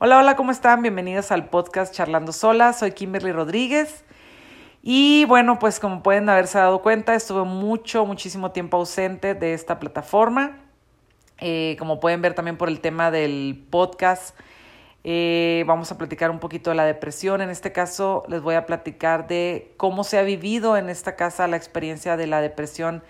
Hola, hola, ¿cómo están? Bienvenidos al podcast Charlando Sola. Soy Kimberly Rodríguez. Y bueno, pues como pueden haberse dado cuenta, estuve mucho, muchísimo tiempo ausente de esta plataforma. Eh, como pueden ver también por el tema del podcast, eh, vamos a platicar un poquito de la depresión. En este caso, les voy a platicar de cómo se ha vivido en esta casa la experiencia de la depresión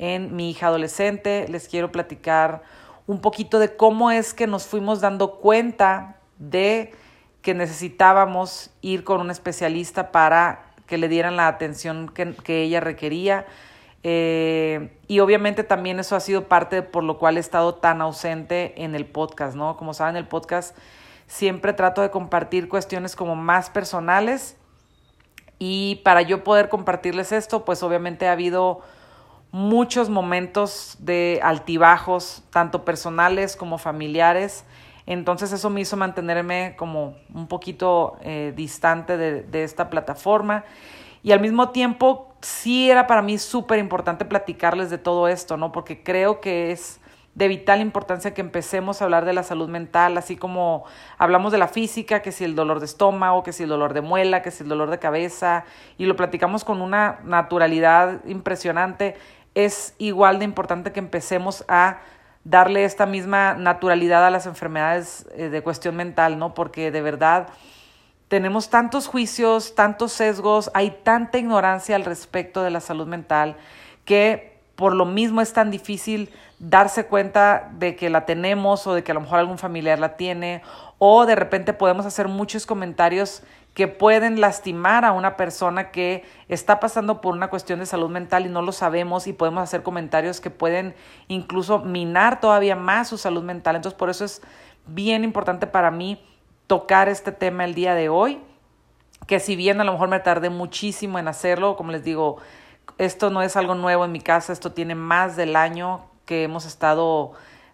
en mi hija adolescente. Les quiero platicar un poquito de cómo es que nos fuimos dando cuenta de que necesitábamos ir con un especialista para que le dieran la atención que, ella requería. Eh, y obviamente también eso ha sido parte por lo cual he estado tan ausente en el podcast, ¿no? Como saben, el podcast siempre trato de compartir cuestiones como más personales y para yo poder compartirles esto, pues obviamente ha habido muchos momentos de altibajos, tanto personales como familiares. Entonces eso me hizo mantenerme como un poquito eh, distante de, de, esta plataforma. Y al mismo tiempo sí era para mí súper importante platicarles de todo esto, ¿no? Porque creo que es de vital importancia que empecemos a hablar de la salud mental, así como hablamos de la física, que si el dolor de estómago, que si el dolor de muela, que si el dolor de cabeza, y lo platicamos con una naturalidad impresionante, es igual de importante que empecemos a darle esta misma naturalidad a las enfermedades eh, de cuestión mental, ¿no? Porque de verdad tenemos tantos juicios, tantos sesgos, hay tanta ignorancia al respecto de la salud mental que por lo mismo es tan difícil darse cuenta de que la tenemos o de que a lo mejor algún familiar la tiene o de repente podemos hacer muchos comentarios que pueden lastimar a una persona que está pasando por una cuestión de salud mental y no lo sabemos y podemos hacer comentarios que pueden incluso minar todavía más su salud mental. Entonces, por eso es bien importante para mí tocar este tema el día de hoy, que si bien a lo mejor me tardé muchísimo en hacerlo, como les digo, esto no es algo nuevo en mi casa, esto tiene más del año que hemos estado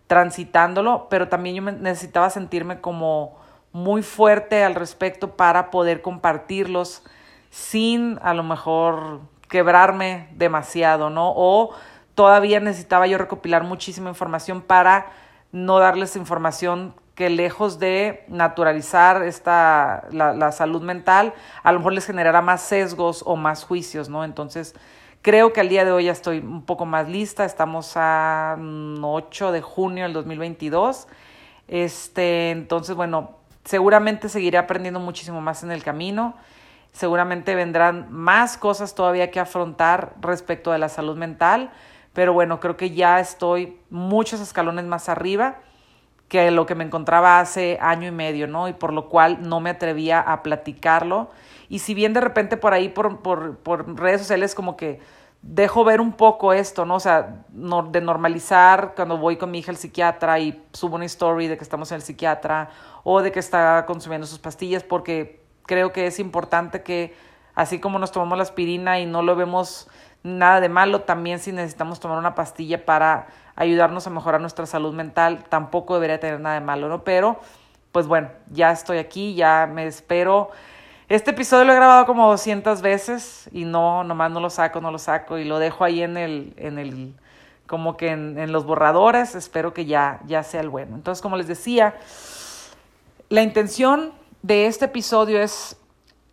transitándolo, pero también yo necesitaba sentirme como muy fuerte al respecto para poder compartirlos sin a lo mejor quebrarme demasiado, ¿no? O todavía necesitaba yo recopilar muchísima información para no darles información que lejos de naturalizar esta, la, la salud mental, a lo mejor les generara más sesgos o más juicios, ¿no? Entonces, creo que al día de hoy ya estoy un poco más lista, estamos a 8 de junio del 2022, este, entonces, bueno, Seguramente seguiré aprendiendo muchísimo más en el camino. Seguramente vendrán más cosas todavía que afrontar respecto de la salud mental. Pero bueno, creo que ya estoy muchos escalones más arriba que lo que me encontraba hace año y medio, ¿no? Y por lo cual no me atrevía a platicarlo. Y si bien de repente por ahí, por, por, por redes sociales, como que dejo ver un poco esto, ¿no? O sea, de normalizar cuando voy con mi hija al psiquiatra y subo una story de que estamos en el psiquiatra o de que está consumiendo sus pastillas, porque creo que es importante que así como nos tomamos la aspirina y no lo vemos nada de malo, también si necesitamos tomar una pastilla para ayudarnos a mejorar nuestra salud mental, tampoco debería tener nada de malo, ¿no? Pero, pues bueno, ya estoy aquí, ya me espero este episodio lo he grabado como 200 veces y no, nomás no lo saco, no lo saco y lo dejo ahí en el, en el, como que en, los borradores. Espero que ya, ya sea el bueno. Entonces, como les decía, la intención de este episodio es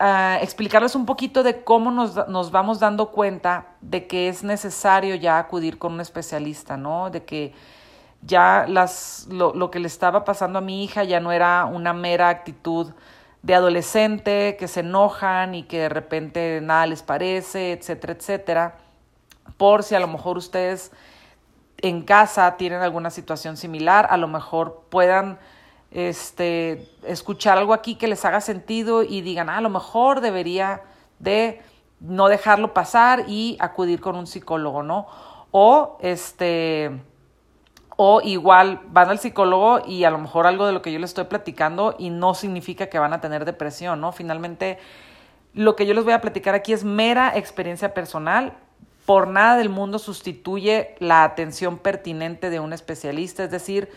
uh, explicarles un poquito de cómo nos, nos, vamos dando cuenta de que es necesario ya acudir con un especialista, ¿no? De que ya las, lo, lo que le estaba pasando a mi hija ya no era una mera actitud de adolescente que se enojan y que de repente nada les parece, etcétera, etcétera, por si a lo mejor ustedes en casa tienen alguna situación similar, a lo mejor puedan este, escuchar algo aquí que les haga sentido y digan, ah, a lo mejor debería de no dejarlo pasar y acudir con un psicólogo, ¿no? O este o igual van al psicólogo y a lo mejor algo de lo que yo les estoy platicando y no significa que van a tener depresión, ¿no? Finalmente, lo que yo les voy a platicar aquí es mera experiencia personal. Por nada del mundo sustituye la atención pertinente de un especialista. Es decir,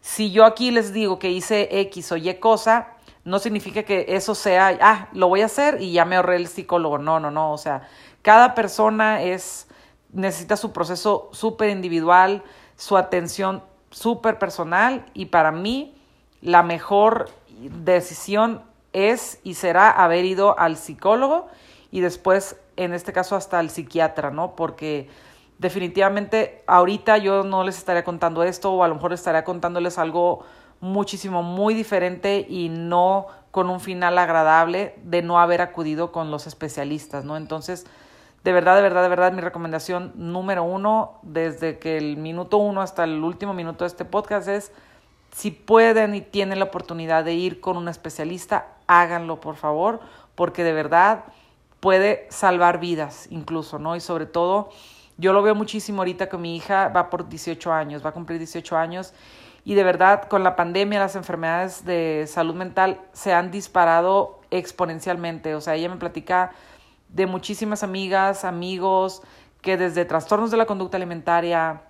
si yo aquí les digo que hice X o Y cosa, no significa que eso sea, ah, lo voy a hacer y ya me ahorré el psicólogo. No, no, no. O sea, cada persona es, necesita su proceso súper individual su atención súper personal y para mí la mejor decisión es y será haber ido al psicólogo y después, en este caso, hasta al psiquiatra, ¿no? Porque definitivamente ahorita yo no les estaría contando esto o a lo mejor estaría contándoles algo muchísimo muy diferente y no con un final agradable de no haber acudido con los especialistas, ¿no? Entonces, de verdad, de verdad, de verdad, mi recomendación número uno, desde que el minuto uno hasta el último minuto de este podcast es, si pueden y tienen la oportunidad de ir con un especialista, háganlo, por favor, porque de verdad puede salvar vidas incluso, ¿no? Y sobre todo, yo lo veo muchísimo ahorita que mi hija va por 18 años, va a cumplir 18 años y de verdad con la pandemia las enfermedades de salud mental se han disparado exponencialmente. O sea, ella me platica de muchísimas amigas, amigos, que desde trastornos de la conducta alimentaria,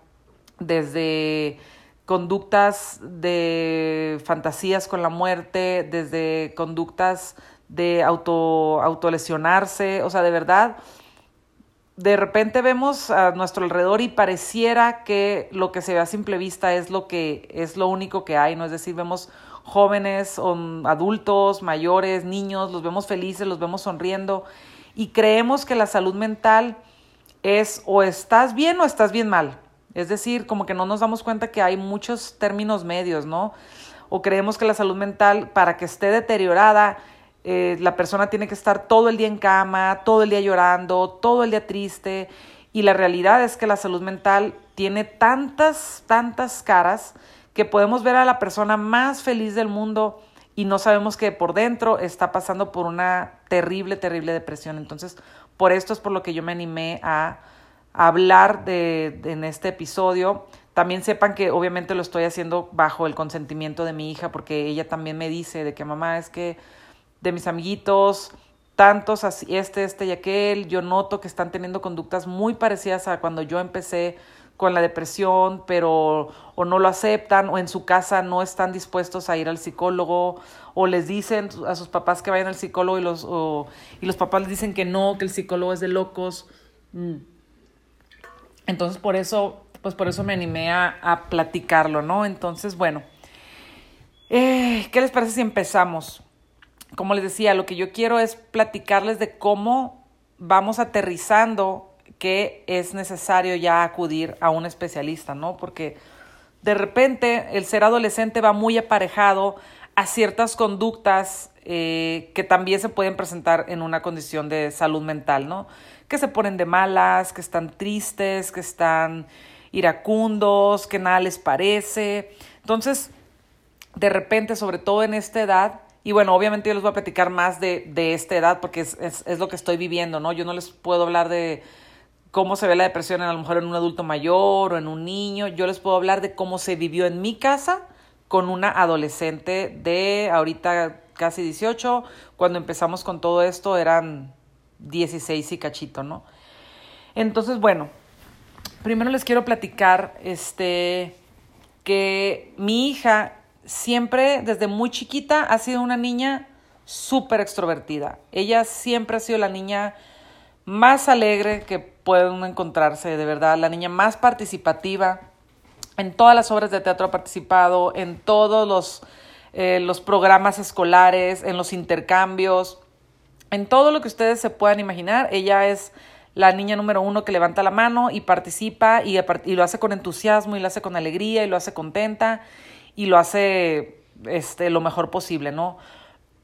desde conductas de fantasías con la muerte, desde conductas de auto, autolesionarse, o sea, de verdad, de repente vemos a nuestro alrededor y pareciera que lo que se ve a simple vista es lo que es lo único que hay, ¿no? Es decir, vemos jóvenes, adultos, mayores, niños, los vemos felices, los vemos sonriendo y creemos que la salud mental es o estás bien o estás bien mal. Es decir, como que no nos damos cuenta que hay muchos términos medios, ¿no? O creemos que la salud mental, para que esté deteriorada, eh, la persona tiene que estar todo el día en cama, todo el día llorando, todo el día triste. Y la realidad es que la salud mental tiene tantas, tantas caras que podemos ver a la persona más feliz del mundo y no sabemos que por dentro está pasando por una terrible, terrible depresión. Entonces, por esto es por lo que yo me animé a, hablar de, en este episodio. También sepan que obviamente lo estoy haciendo bajo el consentimiento de mi hija porque ella también me dice de que mamá es que de mis amiguitos, tantos así, este, este y aquel, yo noto que están teniendo conductas muy parecidas a cuando yo empecé con la depresión, pero o no lo aceptan o en su casa no están dispuestos a ir al psicólogo o les dicen a sus papás que vayan al psicólogo y los, y los papás les dicen que no, que el psicólogo es de locos. Mm. Entonces por eso, pues por eso me animé a, a platicarlo, ¿no? Entonces, bueno, eh, ¿qué les parece si empezamos? Como les decía, lo que yo quiero es platicarles de cómo vamos aterrizando que es necesario ya acudir a un especialista, ¿no? Porque de repente el ser adolescente va muy aparejado a ciertas conductas eh, que también se pueden presentar en una condición de salud mental, ¿no? Que se ponen de malas, que están tristes, que están iracundos, que nada les parece. Entonces, de repente, sobre todo en esta edad, y bueno, obviamente yo les voy a platicar más de, de esta edad porque es, es, es, lo que estoy viviendo, ¿no? Yo no les puedo hablar de, cómo se ve la depresión a lo mejor en un adulto mayor o en un niño. Yo les puedo hablar de cómo se vivió en mi casa con una adolescente de ahorita casi 18. Cuando empezamos con todo esto eran 16 y cachito, ¿no? Entonces, bueno, primero les quiero platicar este que mi hija siempre desde muy chiquita ha sido una niña súper extrovertida. Ella siempre ha sido la niña más alegre que pueden encontrarse, de verdad, la niña más participativa. En todas las obras de teatro ha participado, en todos los, eh, los programas escolares, en los intercambios, en todo lo que ustedes se puedan imaginar. Ella es la niña número uno que levanta la mano y participa y, y, lo hace con entusiasmo y lo hace con alegría y lo hace contenta y lo hace este, lo mejor posible, ¿no?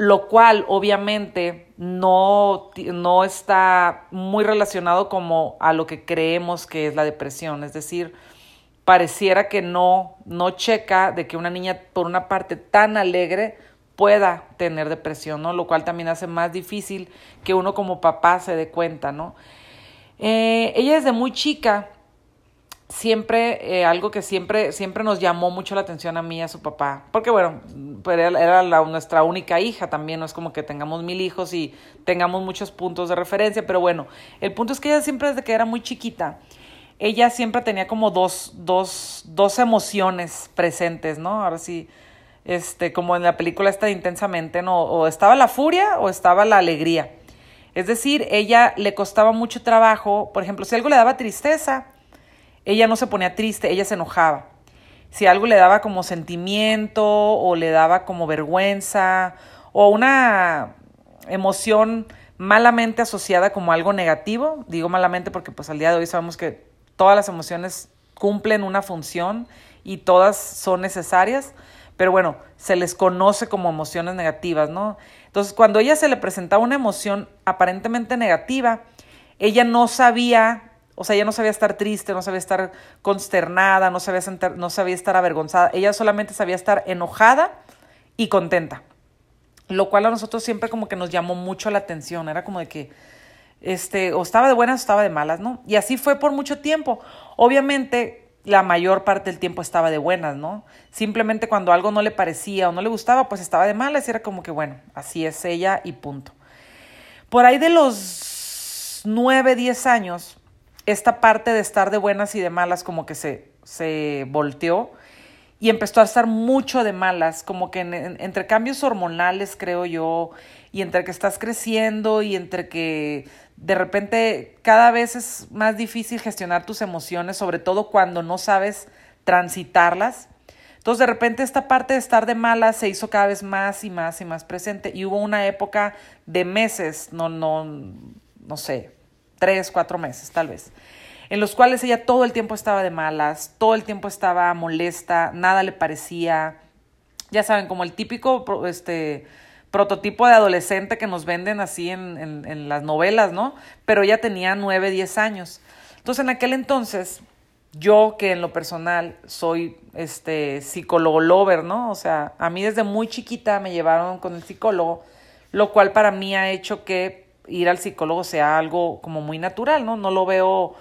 Lo cual obviamente no, no está muy relacionado como a lo que creemos que es la depresión, es decir, pareciera que no, no checa de que una niña por una parte tan alegre pueda tener depresión, ¿no? Lo cual también hace más difícil que uno como papá se dé cuenta, ¿no? Eh, ella desde muy chica siempre, eh, algo que siempre, siempre nos llamó mucho la atención a mí y a su papá, porque bueno, pues era la, nuestra única hija también, no es como que tengamos mil hijos y tengamos muchos puntos de referencia, pero bueno, el punto es que ella siempre desde que era muy chiquita, ella siempre tenía como dos, dos, dos emociones presentes, ¿no? Ahora sí, este, como en la película está intensamente, ¿no? O estaba la furia o estaba la alegría. Es decir, ella le costaba mucho trabajo, por ejemplo, si algo le daba tristeza, ella no se ponía triste, ella se enojaba. si algo le daba como sentimiento o le daba como vergüenza o una emoción malamente asociada como algo negativo, digo malamente porque pues al día de hoy sabemos que todas las emociones cumplen una función y todas son necesarias, pero bueno, se les conoce como emociones negativas, ¿no? Entonces, cuando ella se le presentaba una emoción aparentemente negativa, ella no sabía, o sea, ella no sabía estar triste, no sabía estar consternada, no sabía, no sabía estar avergonzada, ella solamente sabía estar enojada y contenta, lo cual a nosotros siempre como que nos llamó mucho la atención, era como de que, este, o estaba de buenas o estaba de malas, ¿no? Y así fue por mucho tiempo. Obviamente, la mayor parte del tiempo estaba de buenas, ¿no? Simplemente cuando algo no le parecía o no le gustaba, pues estaba de malas y era como que, bueno, así es ella y punto. Por ahí de los nueve, diez años, esta parte de estar de buenas y de malas como que se, se volteó y empezó a estar mucho de malas, como que entre cambios hormonales, creo yo, y entre que estás creciendo y entre que de repente cada vez es más difícil gestionar tus emociones, sobre todo cuando no sabes transitarlas. Entonces de repente esta parte de estar de mala se hizo cada vez más y más y más presente y hubo una época de meses, no, no, no sé, tres, cuatro meses tal vez, en los cuales ella todo el tiempo estaba de malas, todo el tiempo estaba molesta, nada le parecía, ya saben, como el típico, este, prototipo de adolescente que nos venden así en, en, las novelas, ¿no? Pero ella tenía nueve, diez años. Entonces, en aquel entonces, yo que en lo personal soy este psicólogo lover, ¿no? O sea, a mí desde muy chiquita me llevaron con el psicólogo, lo cual para mí ha hecho que ir al psicólogo sea algo como muy natural, ¿no? No lo veo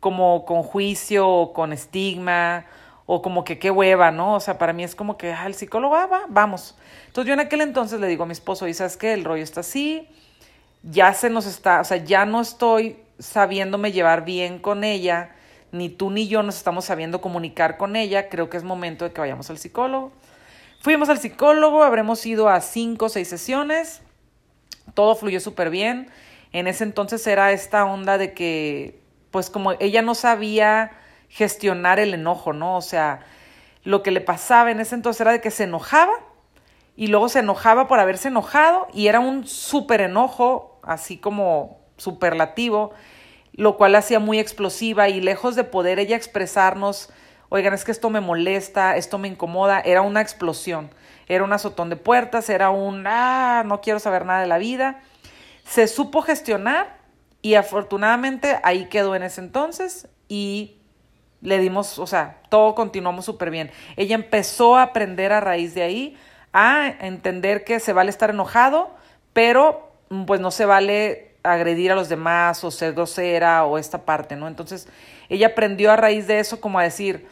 como con juicio o con estigma o como que qué hueva, ¿no? O sea, para mí es como que, ah, el psicólogo, ah, va, vamos. Entonces yo en aquel entonces le digo a mi esposo, y sabes qué, el rollo está así, ya se nos está, o sea, ya no estoy sabiéndome llevar bien con ella, ni tú ni yo nos estamos sabiendo comunicar con ella, creo que es momento de que vayamos al psicólogo. Fuimos al psicólogo, habremos ido a cinco o seis sesiones, todo fluyó súper bien. En ese entonces era esta onda de que, pues como ella no sabía gestionar el enojo, ¿no? O sea, lo que le pasaba en ese entonces era de que se enojaba y luego se enojaba por haberse enojado y era un súper enojo, así como superlativo, lo cual hacía muy explosiva y lejos de poder ella expresarnos, oigan, es que esto me molesta, esto me incomoda, era una explosión, era un azotón de puertas, era un, ah, no quiero saber nada de la vida. Se supo gestionar y afortunadamente ahí quedó en ese entonces y le dimos, o sea, todo continuamos súper bien. Ella empezó a aprender a raíz de ahí a entender que se vale estar enojado, pero pues no se vale agredir a los demás o ser grosera o esta parte, ¿no? Entonces, ella aprendió a raíz de eso como a decir,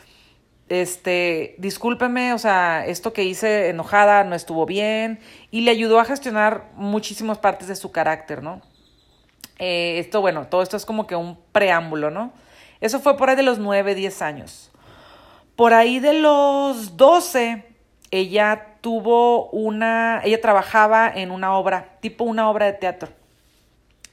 este, discúlpeme, o sea, esto que hice enojada no estuvo bien y le ayudó a gestionar muchísimas partes de su carácter, ¿no? Eh, esto, bueno, todo esto es como que un preámbulo, ¿no? Eso fue por ahí de los 9, 10 años. Por ahí de los 12, ella tuvo una, ella trabajaba en una obra, tipo una obra de teatro,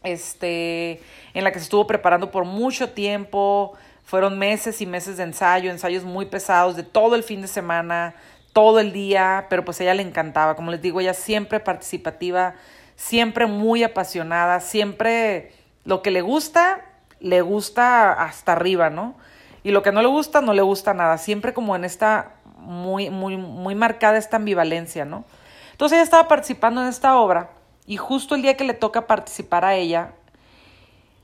este, en la que se estuvo preparando por mucho tiempo, fueron meses y meses de ensayo, ensayos muy pesados de todo el fin de semana, todo el día, pero pues a ella le encantaba, como les digo, ella siempre participativa, siempre muy apasionada, siempre lo que le gusta, le gusta hasta arriba, ¿no? Y lo que no le gusta, no le gusta nada. Siempre como en esta muy, muy, muy marcada esta ambivalencia, ¿no? Entonces ella estaba participando en esta obra y justo el día que le toca participar a ella,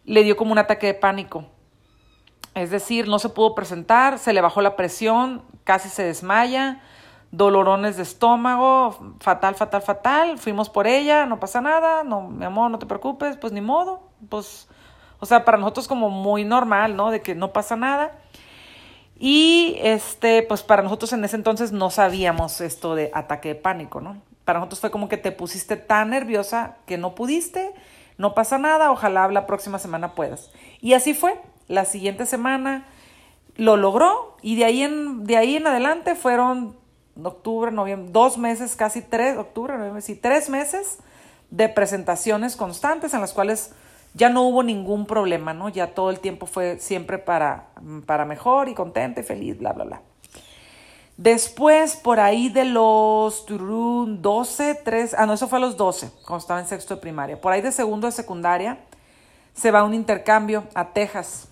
le dio como un ataque de pánico. Es decir, no se pudo presentar, se le bajó la presión, casi se desmaya, dolorones de estómago, fatal, fatal, fatal. Fuimos por ella, no pasa nada, no, mi amor, no te preocupes, pues ni modo, pues o sea, para nosotros como muy normal, ¿no? De que no pasa nada. Y este, pues para nosotros en ese entonces no sabíamos esto de ataque de pánico, ¿no? Para nosotros fue como que te pusiste tan nerviosa que no pudiste, no pasa nada, ojalá la próxima semana puedas. Y así fue. La siguiente semana lo logró y de ahí en, de ahí en adelante fueron octubre, noviembre, dos meses, casi tres, octubre, noviembre, sí, tres meses de presentaciones constantes en las cuales ya no hubo ningún problema, ¿no? Ya todo el tiempo fue siempre para, para mejor y contenta y feliz, bla, bla, bla. Después, por ahí de los 12, 3, ah, no, eso fue a los 12, cuando estaba en sexto de primaria. Por ahí de segundo de secundaria, se va a un intercambio a Texas.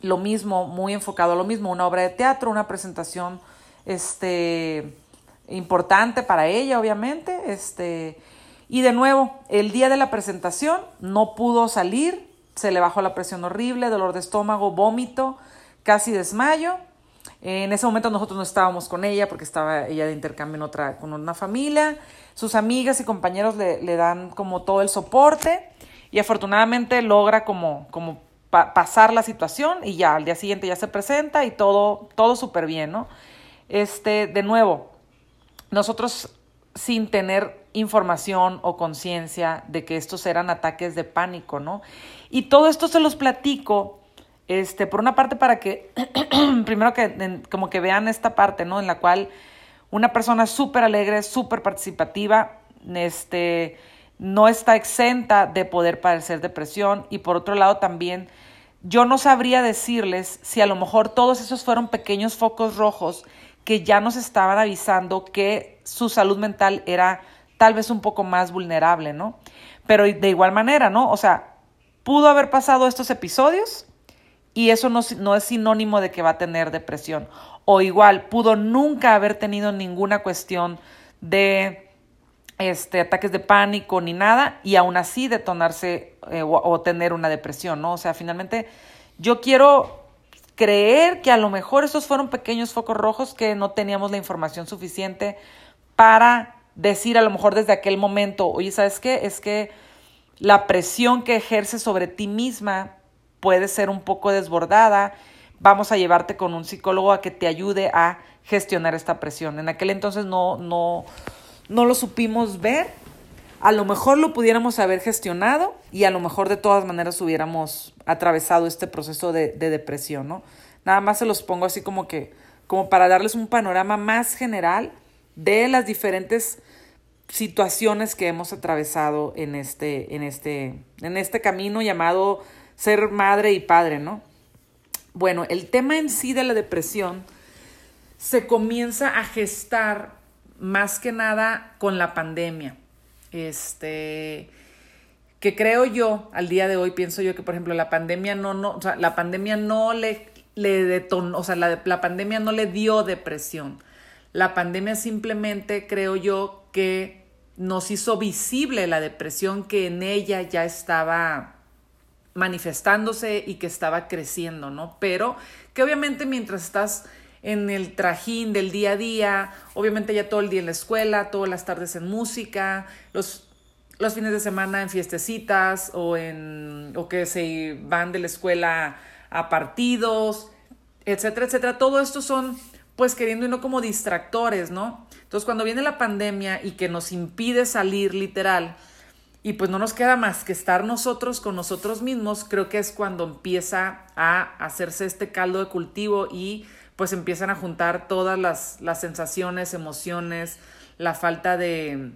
Lo mismo, muy enfocado a lo mismo, una obra de teatro, una presentación este, importante para ella, obviamente. Este, y de nuevo, el día de la presentación no pudo salir, se le bajó la presión horrible, dolor de estómago, vómito, casi desmayo. En ese momento nosotros no estábamos con ella porque estaba ella de intercambio en otra, con una familia. Sus amigas y compañeros le, le dan como todo el soporte y afortunadamente logra como, como pasar la situación y ya al día siguiente ya se presenta y todo, todo súper bien, ¿no? Este, de nuevo, nosotros sin tener información o conciencia de que estos eran ataques de pánico, ¿no? Y todo esto se los platico, este, por una parte para que, primero que como que vean esta parte, ¿no? En la cual una persona súper alegre, súper participativa, este, no está exenta de poder padecer depresión y por otro lado también yo no sabría decirles si a lo mejor todos esos fueron pequeños focos rojos que ya nos estaban avisando que su salud mental era tal vez un poco más vulnerable, ¿no? Pero de igual manera, ¿no? O sea, pudo haber pasado estos episodios y eso no, no es sinónimo de que va a tener depresión. O igual, pudo nunca haber tenido ninguna cuestión de este, ataques de pánico ni nada y aún así detonarse eh, o, tener una depresión, ¿no? O sea, finalmente yo quiero creer que a lo mejor esos fueron pequeños focos rojos que no teníamos la información suficiente para decir a lo mejor desde aquel momento, oye, ¿sabes qué? Es que la presión que ejerce sobre ti misma puede ser un poco desbordada, vamos a llevarte con un psicólogo a que te ayude a gestionar esta presión. En aquel entonces no, no, no lo supimos ver, a lo mejor lo pudiéramos haber gestionado y a lo mejor de todas maneras hubiéramos atravesado este proceso de, depresión, ¿no? Nada más se los pongo así como que, como para darles un panorama más general de las diferentes situaciones que hemos atravesado en este, en este, en este camino llamado ser madre y padre, ¿no? Bueno, el tema en sí de la depresión se comienza a gestar más que nada con la pandemia. Este, que creo yo, al día de hoy, pienso yo que, por ejemplo, la pandemia no, no, o sea, la pandemia no le, le detonó, o sea, la, la pandemia no le dio depresión. La pandemia simplemente creo yo que nos hizo visible la depresión que en ella ya estaba manifestándose y que estaba creciendo, ¿no? Pero que obviamente mientras estás en el trajín del día a día, obviamente ya todo el día en la escuela, todas las tardes en música, los, los fines de semana en fiestecitas o, en, o que se van de la escuela a partidos, etcétera, etcétera. Todo esto son pues queriendo y no como distractores, ¿no? Entonces cuando viene la pandemia y que nos impide salir literal, y pues no nos queda más que estar nosotros con nosotros mismos, creo que es cuando empieza a hacerse este caldo de cultivo y pues empiezan a juntar todas las, las sensaciones, emociones, la falta de,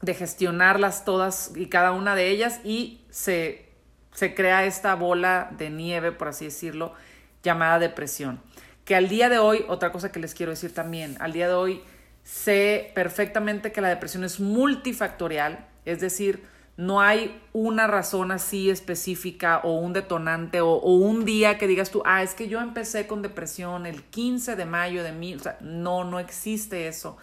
de, gestionarlas todas y cada una de ellas y se, se crea esta bola de nieve, por así decirlo, llamada depresión. Que al día de hoy, otra cosa que les quiero decir también, al día de hoy sé perfectamente que la depresión es multifactorial, es decir, no hay una razón así específica o un detonante o, un día que digas tú, ah, es que yo empecé con depresión el 15 de mayo de mí, o sea, no, no existe eso.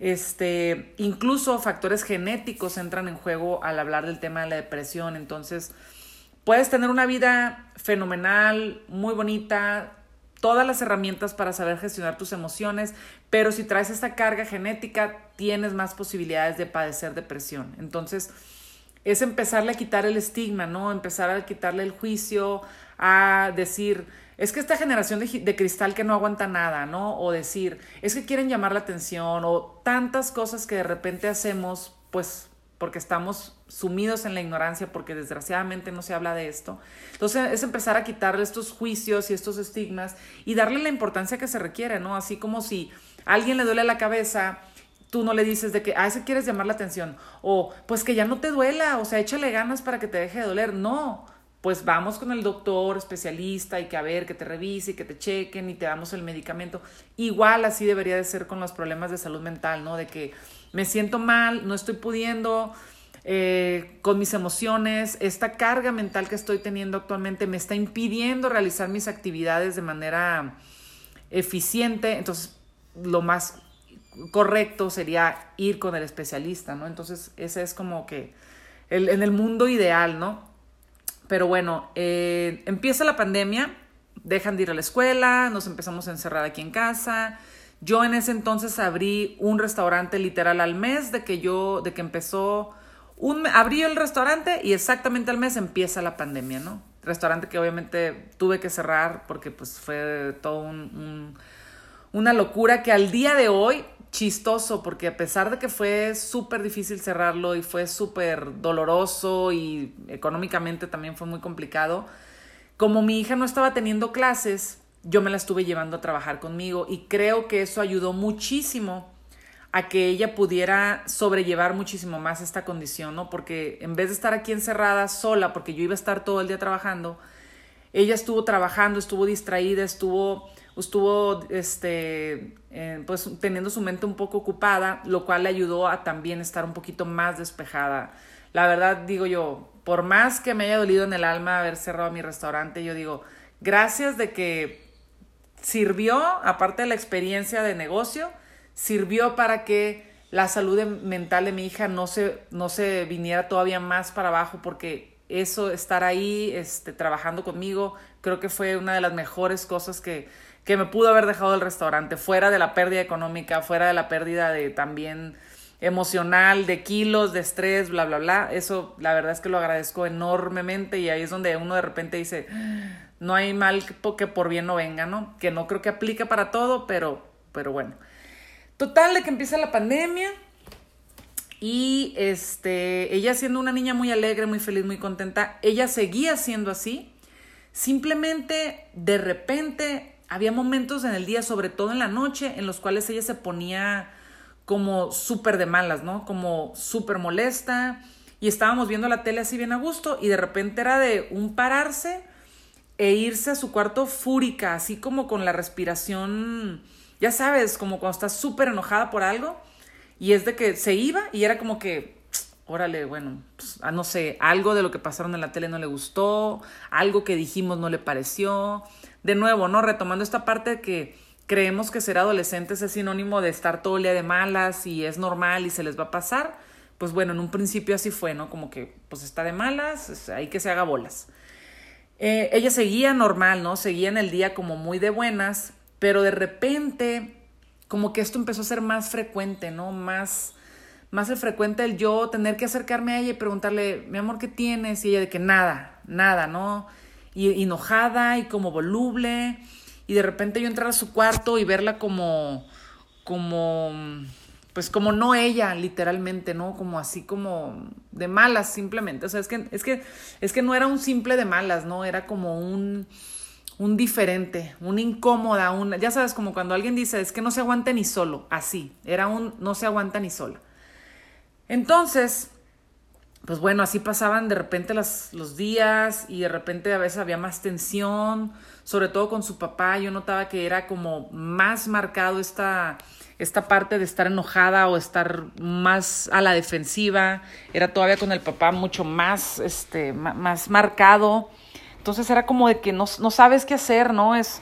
Este, incluso factores genéticos entran en juego al hablar del tema de la depresión, entonces puedes tener una vida fenomenal, muy bonita, todas las herramientas para saber gestionar tus emociones, pero si traes esta carga genética, tienes más posibilidades de padecer depresión. Entonces, es empezarle a quitar el estigma, ¿no? Empezar a quitarle el juicio, a decir, es que esta generación de, cristal que no aguanta nada, ¿no? O decir, es que quieren llamar la atención, o tantas cosas que de repente hacemos, pues porque estamos sumidos en la ignorancia, porque desgraciadamente no se habla de esto. Entonces es empezar a quitarle estos juicios y estos estigmas y darle la importancia que se requiere, ¿no? Así como si a alguien le duele la cabeza tú no le dices de que, ah, ese quieres llamar la atención, o pues que ya no te duela, o sea, échale ganas para que te deje de doler. No, pues vamos con el doctor especialista y que a ver, que te revise y que te chequen y te damos el medicamento. Igual así debería de ser con los problemas de salud mental, ¿no? De que me siento mal, no estoy pudiendo eh, con mis emociones, esta carga mental que estoy teniendo actualmente me está impidiendo realizar mis actividades de manera eficiente, entonces lo más correcto sería ir con el especialista, ¿no? Entonces ese es como que el, en el mundo ideal, ¿no? Pero bueno, eh, empieza la pandemia, dejan de ir a la escuela, nos empezamos a encerrar aquí en casa. Yo en ese entonces abrí un restaurante literal al mes de que yo, de que empezó, un, abrí el restaurante y exactamente al mes empieza la pandemia, ¿no? Restaurante que obviamente tuve que cerrar porque pues fue todo un, una locura que al día de hoy chistoso porque a pesar de que fue súper difícil cerrarlo y fue súper doloroso y económicamente también fue muy complicado, como mi hija no estaba teniendo clases, yo me la estuve llevando a trabajar conmigo y creo que eso ayudó muchísimo a que ella pudiera sobrellevar muchísimo más esta condición, ¿no? Porque en vez de estar aquí encerrada sola, porque yo iba a estar todo el día trabajando, ella estuvo trabajando, estuvo distraída, estuvo estuvo este, eh, pues teniendo su mente un poco ocupada, lo cual le ayudó a también estar un poquito más despejada. La verdad, digo yo, por más que me haya dolido en el alma haber cerrado mi restaurante, yo digo, gracias de que sirvió, aparte de la experiencia de negocio, sirvió para que la salud mental de mi hija no se, no se viniera todavía más para abajo, porque eso, estar ahí, este, trabajando conmigo, creo que fue una de las mejores cosas que, que me pudo haber dejado el restaurante, fuera de la pérdida económica, fuera de la pérdida de también emocional, de kilos, de estrés, bla, bla, bla. Eso la verdad es que lo agradezco enormemente y ahí es donde uno de repente dice, no hay mal que por bien no venga, ¿no? Que no creo que aplique para todo, pero, pero bueno. Total de que empieza la pandemia y este, ella siendo una niña muy alegre, muy feliz, muy contenta, ella seguía siendo así. Simplemente de repente había momentos en el día, sobre todo en la noche, en los cuales ella se ponía como súper de malas, ¿no? Como súper molesta. Y estábamos viendo la tele así bien a gusto y de repente era de un pararse e irse a su cuarto fúrica, así como con la respiración, ya sabes, como cuando estás súper enojada por algo. Y es de que se iba y era como que, órale, bueno, pues, no sé, algo de lo que pasaron en la tele no le gustó, algo que dijimos no le pareció de nuevo, ¿no? Retomando esta parte de que creemos que ser adolescentes es sinónimo de estar todo el día de malas y es normal y se les va a pasar. Pues bueno, en un principio así fue, ¿no? Como que pues está de malas, hay que se haga bolas. Eh, ella seguía normal, ¿no? Seguía en el día como muy de buenas, pero de repente como que esto empezó a ser más frecuente, ¿no? Más, más frecuente el yo tener que acercarme a ella y preguntarle, mi amor, ¿qué tienes? Y ella de que nada, nada, ¿no? y enojada y como voluble. Y de repente yo entrar a su cuarto y verla como, como, pues como no ella, literalmente, ¿no? Como así como de malas simplemente. O sea, es que, es que, es que no era un simple de malas, ¿no? Era como un, un diferente, un incómoda, un, ya sabes, como cuando alguien dice, es que no se aguanta ni solo, así, era un no se aguanta ni sola. Entonces, pues bueno, así pasaban de repente los días y de repente a veces había más tensión, sobre todo con su papá. Yo notaba que era como más marcado esta, esta parte de estar enojada o estar más a la defensiva. Era todavía con el papá mucho más, este, más marcado. Entonces era como de que no, no sabes qué hacer, ¿no? Es,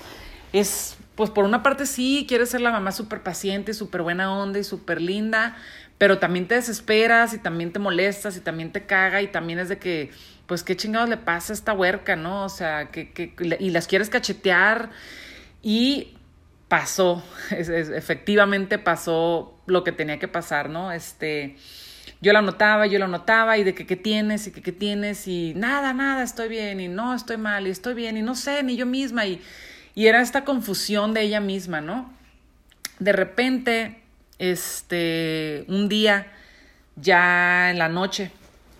es, pues por una parte sí, quieres ser la mamá súper paciente, súper buena onda y súper linda, pero también te desesperas y también te molestas y también te caga y también es de que, pues, ¿qué chingados le pasa a esta huerca, no? O sea, que, que y las quieres cachetear y pasó, efectivamente pasó lo que tenía que pasar, ¿no? Este, yo la notaba, yo la notaba y de que qué tienes y que qué tienes y nada, nada, estoy bien y no, estoy mal y estoy bien y no sé, ni yo misma y, y era esta confusión de ella misma, ¿no? De repente este, un día ya en la noche,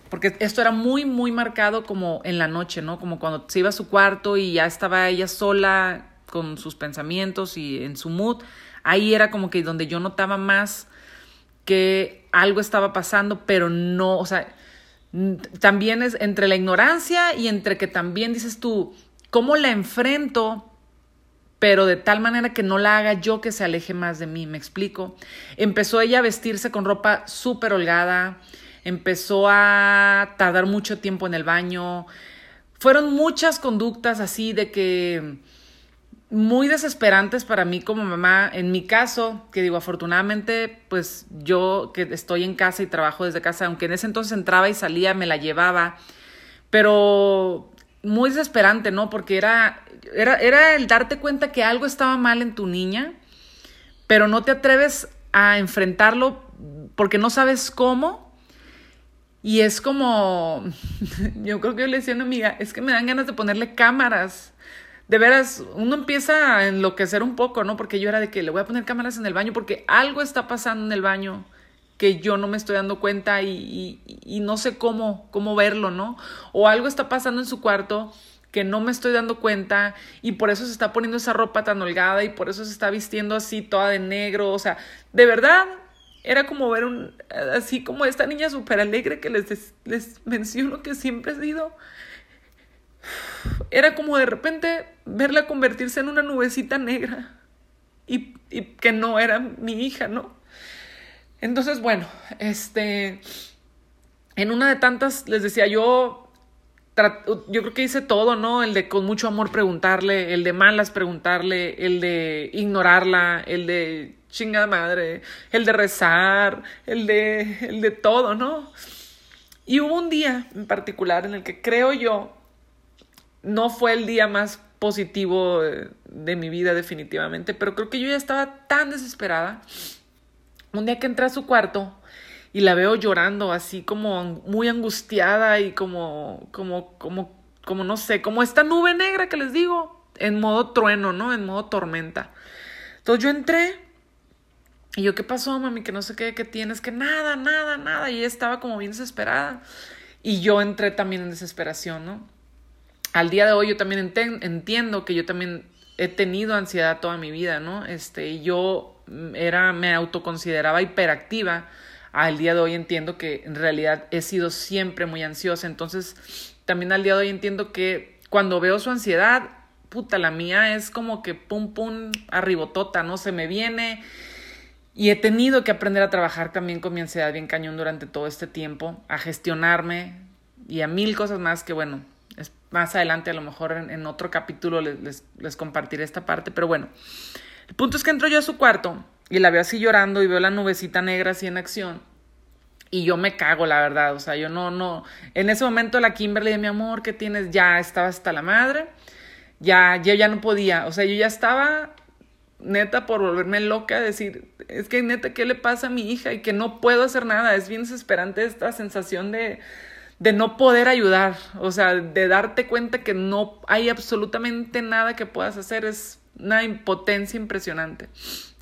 porque esto era muy, muy marcado como en la noche, ¿no? Como cuando se iba a su cuarto y ya estaba ella sola con sus pensamientos y en su mood, ahí era como que donde yo notaba más que algo estaba pasando, pero no, o sea, también es entre la ignorancia y entre que también dices tú, ¿cómo la enfrento? Pero de tal manera que no la haga yo que se aleje más de mí, me explico. Empezó ella a vestirse con ropa súper holgada, empezó a tardar mucho tiempo en el baño. Fueron muchas conductas así de que muy desesperantes para mí como mamá. En mi caso, que digo, afortunadamente, pues yo que estoy en casa y trabajo desde casa, aunque en ese entonces entraba y salía, me la llevaba, pero muy desesperante, ¿no? Porque era, era, era el darte cuenta que algo estaba mal en tu niña, pero no te atreves a enfrentarlo porque no sabes cómo. Y es como, yo creo que yo le decía a una amiga, es que me dan ganas de ponerle cámaras de veras, uno empieza a enloquecer un poco, ¿no? Porque yo era de que le voy a poner cámaras en el baño porque algo está pasando en el baño que yo no me estoy dando cuenta y, no sé cómo, cómo verlo, ¿no? O algo está pasando en su cuarto que no me estoy dando cuenta y por eso se está poniendo esa ropa tan holgada y por eso se está vistiendo así toda de negro, o sea, de verdad era como ver un, así como esta niña súper alegre que les, les menciono que siempre he sido era como de repente verla convertirse en una nubecita negra y, y que no era mi hija, ¿no? Entonces, bueno, este, en una de tantas les decía yo, yo creo que hice todo, ¿no? El de con mucho amor preguntarle, el de malas preguntarle, el de ignorarla, el de chingada madre, el de rezar, el de, el de todo, ¿no? Y hubo un día en particular en el que creo yo no fue el día más positivo de mi vida definitivamente, pero creo que yo ya estaba tan desesperada. Un día que entré a su cuarto y la veo llorando así como muy angustiada y como, como, como, como no sé, como esta nube negra que les digo, en modo trueno, ¿no? En modo tormenta. Entonces yo entré y yo, ¿qué pasó, mami? Que no sé qué, qué tienes, que nada, nada, nada. Y ella estaba como bien desesperada. Y yo entré también en desesperación, ¿no? al día de hoy yo también entiendo que yo también he tenido ansiedad toda mi vida, ¿no? Este, yo era, me autoconsideraba hiperactiva. Al día de hoy entiendo que en realidad he sido siempre muy ansiosa. Entonces, también al día de hoy entiendo que cuando veo su ansiedad, puta, la mía es como que pum, pum, arribotota, ¿no? Se me viene. Y he tenido que aprender a trabajar también con mi ansiedad bien cañón durante todo este tiempo, a gestionarme y a mil cosas más que, bueno, más adelante a lo mejor en, otro capítulo les, les, compartiré esta parte, pero bueno, el punto es que entro yo a su cuarto y la veo así llorando y veo la nubecita negra así en acción. Y yo me cago, la verdad. O sea, yo no, no. En ese momento la Kimberly de mi amor, ¿qué tienes? Ya estaba hasta la madre. Ya, yo ya no podía. O sea, yo ya estaba neta por volverme loca, decir, es que neta, ¿qué le pasa a mi hija? Y que no puedo hacer nada. Es bien desesperante esta sensación de, de no poder ayudar, o sea, de darte cuenta que no hay absolutamente nada que puedas hacer, es una impotencia impresionante.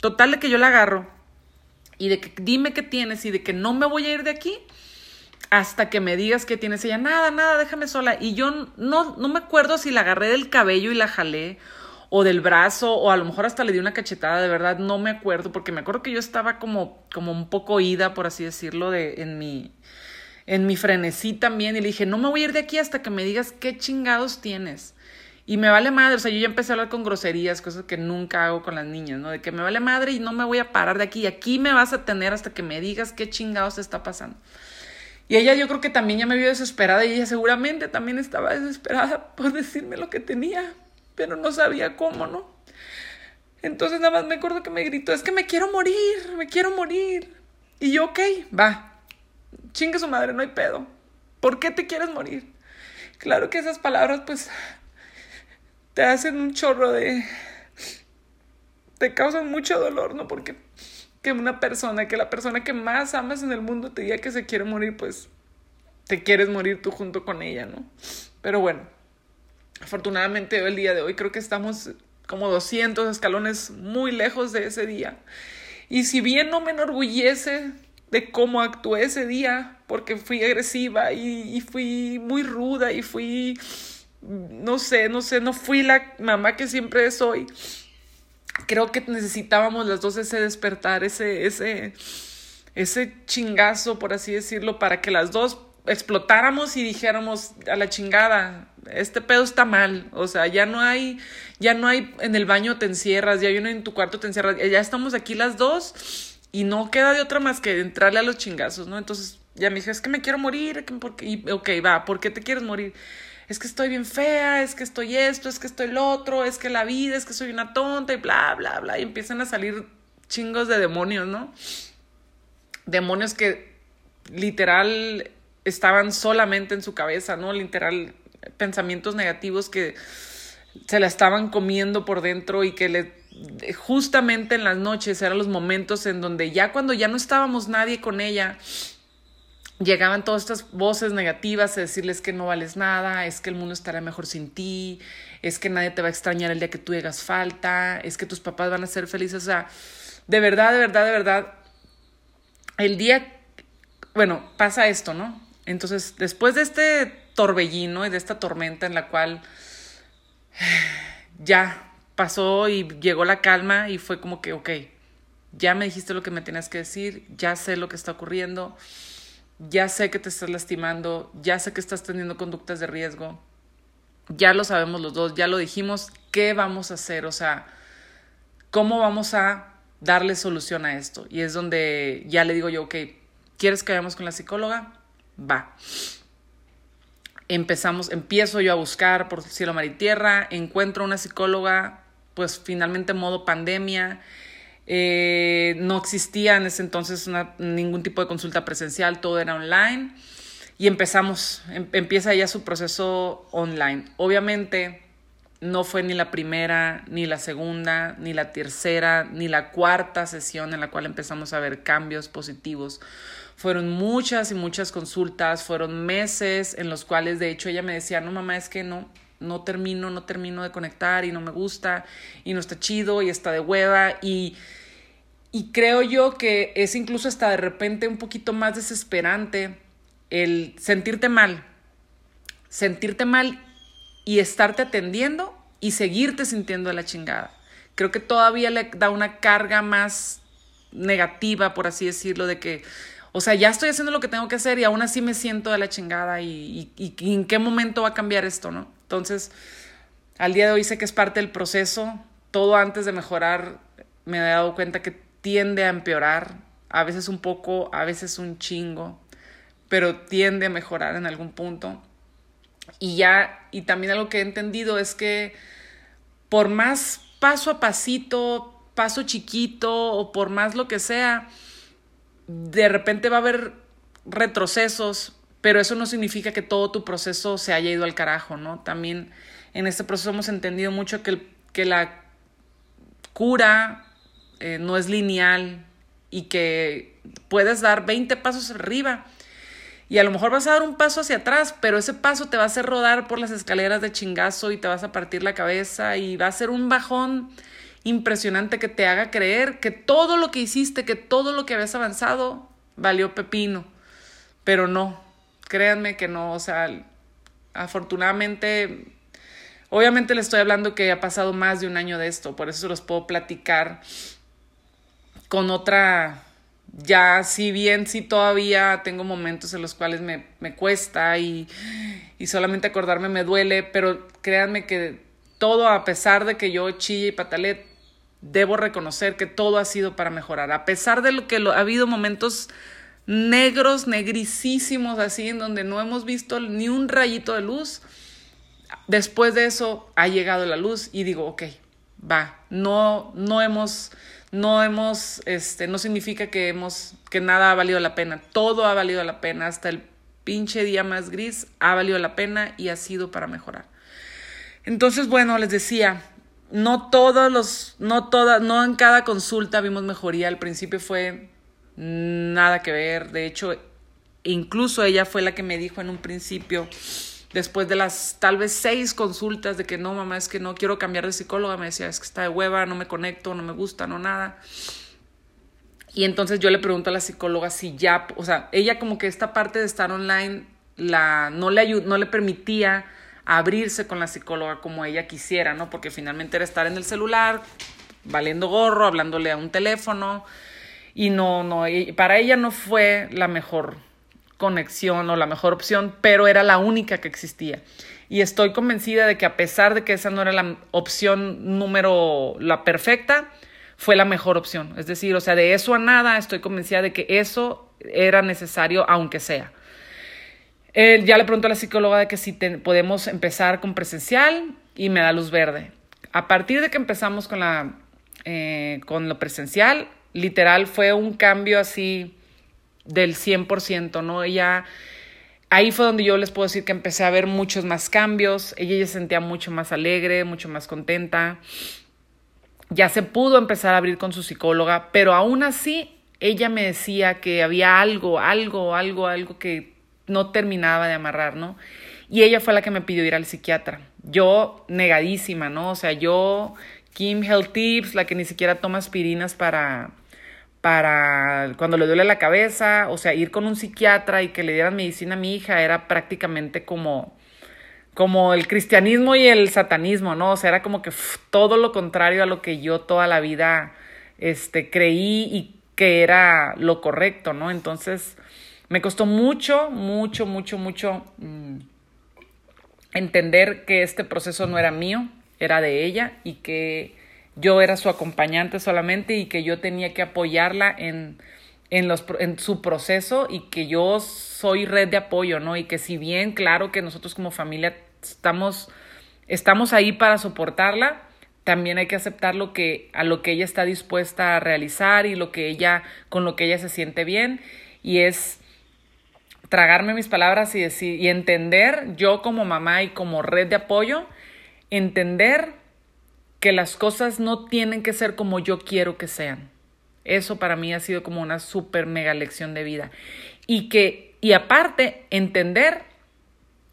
Total de que yo la agarro y de que dime qué tienes y de que no me voy a ir de aquí hasta que me digas qué tienes. Ella, nada, nada, déjame sola. Y yo no, no me acuerdo si la agarré del cabello y la jalé o del brazo o a lo mejor hasta le di una cachetada, de verdad no me acuerdo porque me acuerdo que yo estaba como, como un poco ida, por así decirlo, de, en mi en mi frenesí también y le dije, no me voy a ir de aquí hasta que me digas qué chingados tienes. Y me vale madre, o sea, yo ya empecé a hablar con groserías, cosas que nunca hago con las niñas, ¿no? De que me vale madre y no me voy a parar de aquí, y aquí me vas a tener hasta que me digas qué chingados está pasando. Y ella yo creo que también ya me vio desesperada y ella seguramente también estaba desesperada por decirme lo que tenía, pero no sabía cómo, ¿no? Entonces nada más me acuerdo que me gritó, es que me quiero morir, me quiero morir. Y yo, ok, va, chingue su madre, no hay pedo. ¿Por qué te quieres morir? Claro que esas palabras pues te hacen un chorro de... te causan mucho dolor, ¿no? Porque que una persona, que la persona que más amas en el mundo te diga que se quiere morir, pues te quieres morir tú junto con ella, ¿no? Pero bueno, afortunadamente el día de hoy creo que estamos como 200 escalones muy lejos de ese día. Y si bien no me enorgullece de cómo actué ese día, porque fui agresiva y, fui muy ruda y fui, no sé, no sé, no fui la mamá que siempre soy. Creo que necesitábamos las dos ese despertar, ese, ese, ese chingazo, por así decirlo, para que las dos explotáramos y dijéramos a la chingada, este pedo está mal, o sea, ya no hay, ya no hay en el baño te encierras, ya hay uno en tu cuarto te encierras, ya estamos aquí las dos y no queda de otra más que entrarle a los chingazos, ¿no? Entonces ya me dije, es que me quiero morir, porque, y, ok, va, ¿por qué te quieres morir? Es que estoy bien fea, es que estoy esto, es que estoy lo otro, es que la vida, es que soy una tonta y bla, bla, bla, y empiezan a salir chingos de demonios, ¿no? Demonios que literal estaban solamente en su cabeza, ¿no? Literal, pensamientos negativos que se la estaban comiendo por dentro y que le justamente en las noches eran los momentos en donde ya cuando ya no estábamos nadie con ella, llegaban todas estas voces negativas a decirles que no vales nada, es que el mundo estará mejor sin ti, es que nadie te va a extrañar el día que tú hagas falta, es que tus papás van a ser felices, o sea, de verdad, de verdad, de verdad, el día, bueno, pasa esto, ¿no? Entonces, después de este torbellino y de esta tormenta en la cual ya pasó y llegó la calma y fue como que, ok, ya me dijiste lo que me tenías que decir, ya sé lo que está ocurriendo, ya sé que te estás lastimando, ya sé que estás teniendo conductas de riesgo, ya lo sabemos los dos, ya lo dijimos, ¿qué vamos a hacer? O sea, ¿cómo vamos a darle solución a esto? Y es donde ya le digo yo, ok, ¿quieres que vayamos con la psicóloga? va. Empezamos, empiezo yo a buscar por cielo, mar y tierra, encuentro una psicóloga, pues finalmente modo pandemia. Eh, no existía en ese entonces ningún tipo de consulta presencial, todo era online. Y empezamos, em, empieza ya su proceso online. Obviamente no fue ni la primera, ni la segunda, ni la tercera, ni la cuarta sesión en la cual empezamos a ver cambios positivos. Fueron muchas y muchas consultas, fueron meses en los cuales de hecho ella me decía, no mamá, es que no, no termino, no termino de conectar y no me gusta y no está chido y está de hueva y, y creo yo que es incluso hasta de repente un poquito más desesperante el sentirte mal, sentirte mal y estarte atendiendo y seguirte sintiendo de la chingada. Creo que todavía le da una carga más negativa, por así decirlo, de que o sea, ya estoy haciendo lo que tengo que hacer y aún así me siento de la chingada y, en qué momento va a cambiar esto, ¿no? Entonces, al día de hoy sé que es parte del proceso. Todo antes de mejorar me he dado cuenta que tiende a empeorar, a veces un poco, a veces un chingo, pero tiende a mejorar en algún punto. Y ya, y también algo que he entendido es que por más paso a pasito, paso chiquito o por más lo que sea, de repente va a haber retrocesos, pero eso no significa que todo tu proceso se haya ido al carajo, ¿no? También en este proceso hemos entendido mucho que, que la cura eh, no es lineal y que puedes dar 20 pasos arriba y a lo mejor vas a dar un paso hacia atrás, pero ese paso te va a hacer rodar por las escaleras de chingazo y te vas a partir la cabeza y va a ser un bajón impresionante que te haga creer que todo lo que hiciste, que todo lo que habías avanzado, valió pepino. Pero no, créanme que no, o sea, afortunadamente, obviamente le estoy hablando que ha pasado más de un año de esto, por eso se los puedo platicar con otra, ya si bien sí todavía tengo momentos en los cuales me, me cuesta y, y solamente acordarme me duele, pero créanme que todo a pesar de que yo chille y patale, debo reconocer que todo ha sido para mejorar. A pesar de lo que ha habido momentos negros, negrisísimos, así, en donde no hemos visto ni un rayito de luz, después de eso ha llegado la luz y digo, ok, va, no, no hemos, no hemos, este, no significa que hemos, que nada ha valido la pena, todo ha valido la pena, hasta el pinche día más gris ha valido la pena y ha sido para mejorar. Entonces, bueno, les decía, no todos los, no todas, no en cada consulta vimos mejoría. Al principio fue nada que ver. De hecho, incluso ella fue la que me dijo en un principio, después de las tal vez seis consultas de que no, mamá, es que no quiero cambiar de psicóloga, me decía, es que está de hueva, no me conecto, no me gusta, no nada. Y entonces yo le pregunto a la psicóloga si ya, o sea, ella como que esta parte de estar online la, no, le no le permitía abrirse con la psicóloga como ella quisiera, ¿no? Porque finalmente era estar en el celular, valiendo gorro, hablándole a un teléfono y no, no, para ella no fue la mejor conexión o la mejor opción, pero era la única que existía. Y estoy convencida de que a pesar de que esa no era la opción número, la perfecta, fue la mejor opción. Es decir, o sea, de eso a nada, estoy convencida de que eso era necesario, aunque sea. ya le pregunto a la psicóloga de que si podemos empezar con presencial y me da luz verde. A partir de que empezamos con, la, eh, con lo presencial, literal fue un cambio así del 100%, ¿no? Ella, ahí fue donde yo les puedo decir que empecé a ver muchos más cambios, ella se sentía mucho más alegre, mucho más contenta, ya se pudo empezar a abrir con su psicóloga, pero aún así ella me decía que había algo, algo, algo, algo que no terminaba de amarrar, ¿no? Y ella fue la que me pidió ir al psiquiatra. Yo negadísima, ¿no? O sea, yo, Kim Health Tips, la que ni siquiera toma aspirinas para, para cuando le duele la cabeza, o sea, ir con un psiquiatra y que le dieran medicina a mi hija era prácticamente como, como el cristianismo y el satanismo, ¿no? O sea, era como que todo lo contrario a lo que yo toda la vida este, creí y que era lo correcto, ¿no? Entonces, me costó mucho, mucho, mucho, mucho mm, entender que este proceso no era mío, era de ella y que yo era su acompañante solamente y que yo tenía que apoyarla en, en, los, en su proceso y que yo soy red de apoyo, ¿no? Y que si bien, claro que nosotros como familia estamos, estamos ahí para soportarla, también hay que aceptar lo que, a lo que ella está dispuesta a realizar y lo que ella, con lo que ella se siente bien. Y es tragarme mis palabras y decir, y entender, yo como mamá y como red de apoyo, entender que las cosas no tienen que ser como yo quiero que sean. Eso para mí ha sido como una súper mega lección de vida. Y que, y aparte, entender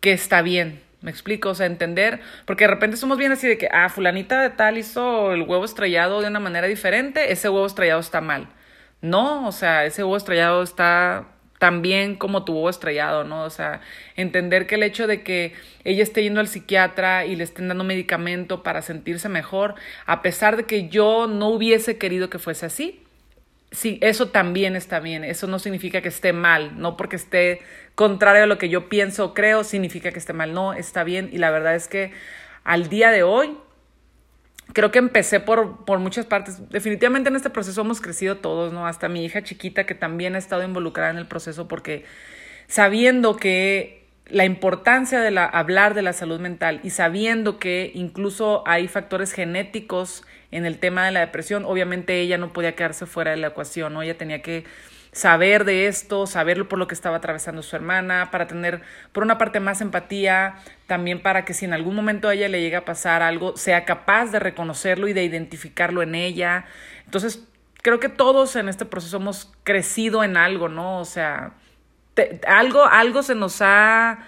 que está bien. ¿Me explico? O sea, entender, porque de repente somos bien así de que, ah, fulanita de tal hizo el huevo estrellado de una manera diferente, ese huevo estrellado está mal. No, o sea, ese huevo estrellado está también como tu huevo estrellado, ¿no? O sea, entender que el hecho de que ella esté yendo al psiquiatra y le estén dando medicamento para sentirse mejor, a pesar de que yo no hubiese querido que fuese así, sí, eso también está bien. Eso no significa que esté mal, no porque esté contrario a lo que yo pienso o creo, significa que esté mal. No, está bien. Y la verdad es que al día de hoy, creo que empecé por, por muchas partes. Definitivamente en este proceso hemos crecido todos, ¿no? Hasta mi hija chiquita que también ha estado involucrada en el proceso porque sabiendo que la importancia de la, hablar de la salud mental y sabiendo que incluso hay factores genéticos en el tema de la depresión, obviamente ella no podía quedarse fuera de la ecuación, ¿no? Ella tenía que saber de esto, saberlo por lo que estaba atravesando su hermana, para tener, por una parte, más empatía, también para que si en algún momento a ella le llega a pasar algo, sea capaz de reconocerlo y de identificarlo en ella. Entonces, creo que todos en este proceso hemos crecido en algo, ¿no? O sea, algo, algo se nos ha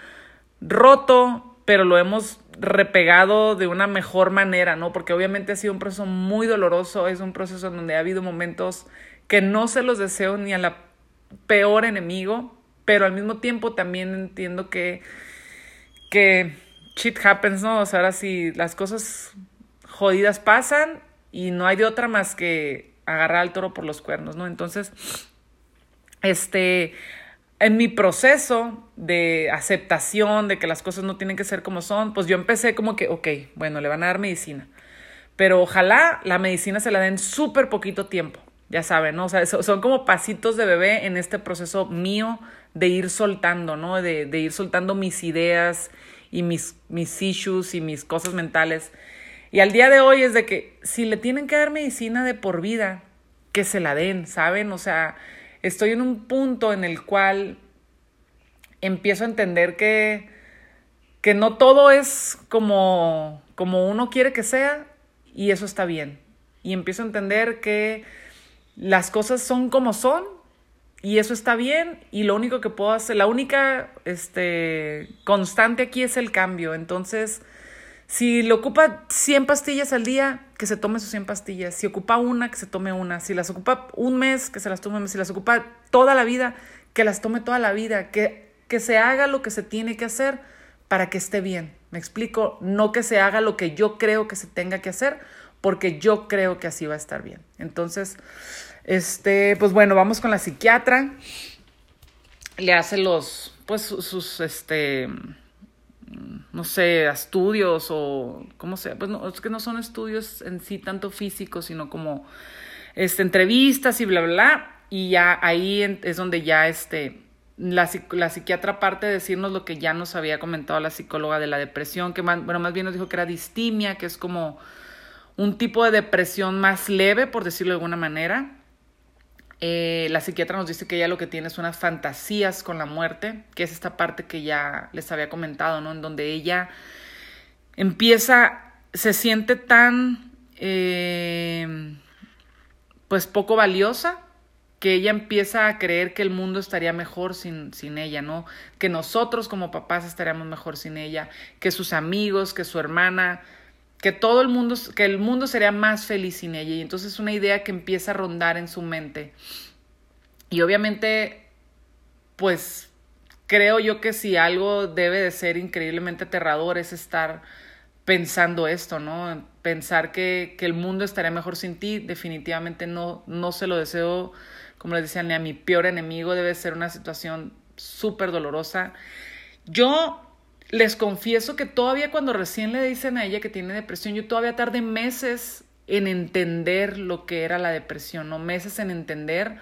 roto, pero lo hemos repegado de una mejor manera, ¿no? Porque obviamente ha sido un proceso muy doloroso, es un proceso en donde ha habido momentos que no se los deseo ni a la peor enemigo, pero al mismo tiempo también entiendo que, que shit happens, ¿no? O sea, ahora sí, las cosas jodidas pasan y no hay de otra más que agarrar al toro por los cuernos, ¿no? Entonces, este, en mi proceso de aceptación de que las cosas no tienen que ser como son, pues yo empecé como que, ok, bueno, le van a dar medicina, pero ojalá la medicina se la den súper poquito tiempo ya saben, ¿no? O sea, son como pasitos de bebé en este proceso mío de ir soltando, ¿no? De, de ir soltando mis ideas y mis, mis issues y mis cosas mentales. Y al día de hoy es de que si le tienen que dar medicina de por vida, que se la den, ¿saben? O sea, estoy en un punto en el cual empiezo a entender que, que no todo es como, como uno quiere que sea y eso está bien. Y empiezo a entender que las cosas son como son y eso está bien y lo único que puedo hacer, la única este, constante aquí es el cambio. Entonces, si le ocupa 100 pastillas al día, que se tome sus 100 pastillas. Si ocupa una, que se tome una. Si las ocupa un mes, que se las tome. Si las ocupa toda la vida, que las tome toda la vida. Que, que se haga lo que se tiene que hacer para que esté bien. Me explico, no que se haga lo que yo creo que se tenga que hacer, porque yo creo que así va a estar bien. Entonces, este, pues bueno, vamos con la psiquiatra. le hace los, pues sus, este, no sé, estudios o, ¿cómo sea? Pues no, es que no son estudios en sí tanto físicos, sino como, este, entrevistas y bla, bla, bla. Y ya ahí es donde ya, este, la, psiquiatra, aparte de decirnos lo que ya nos había comentado la psicóloga de la depresión, que bueno, más bien nos dijo que era distimia, que es como un tipo de depresión más leve, por decirlo de alguna manera. Eh, la psiquiatra nos dice que ella lo que tiene es unas fantasías con la muerte, que es esta parte que ya les había comentado, ¿no? En donde ella empieza, se siente tan, eh, pues poco valiosa, que ella empieza a creer que el mundo estaría mejor sin, sin ella, ¿no? Que nosotros como papás estaríamos mejor sin ella, que sus amigos, que su hermana, que todo el mundo, que el mundo sería más feliz sin ella. Y entonces es una idea que empieza a rondar en su mente. Y obviamente, pues creo yo que si algo debe de ser increíblemente aterrador es estar pensando esto, ¿no? Pensar que, que el mundo estaría mejor sin ti, definitivamente no, no se lo deseo como les decía, ni a mi peor enemigo, debe ser una situación súper dolorosa. Yo les confieso que todavía cuando recién le dicen a ella que tiene depresión, yo todavía tardé meses en entender lo que era la depresión, ¿no? Meses en entender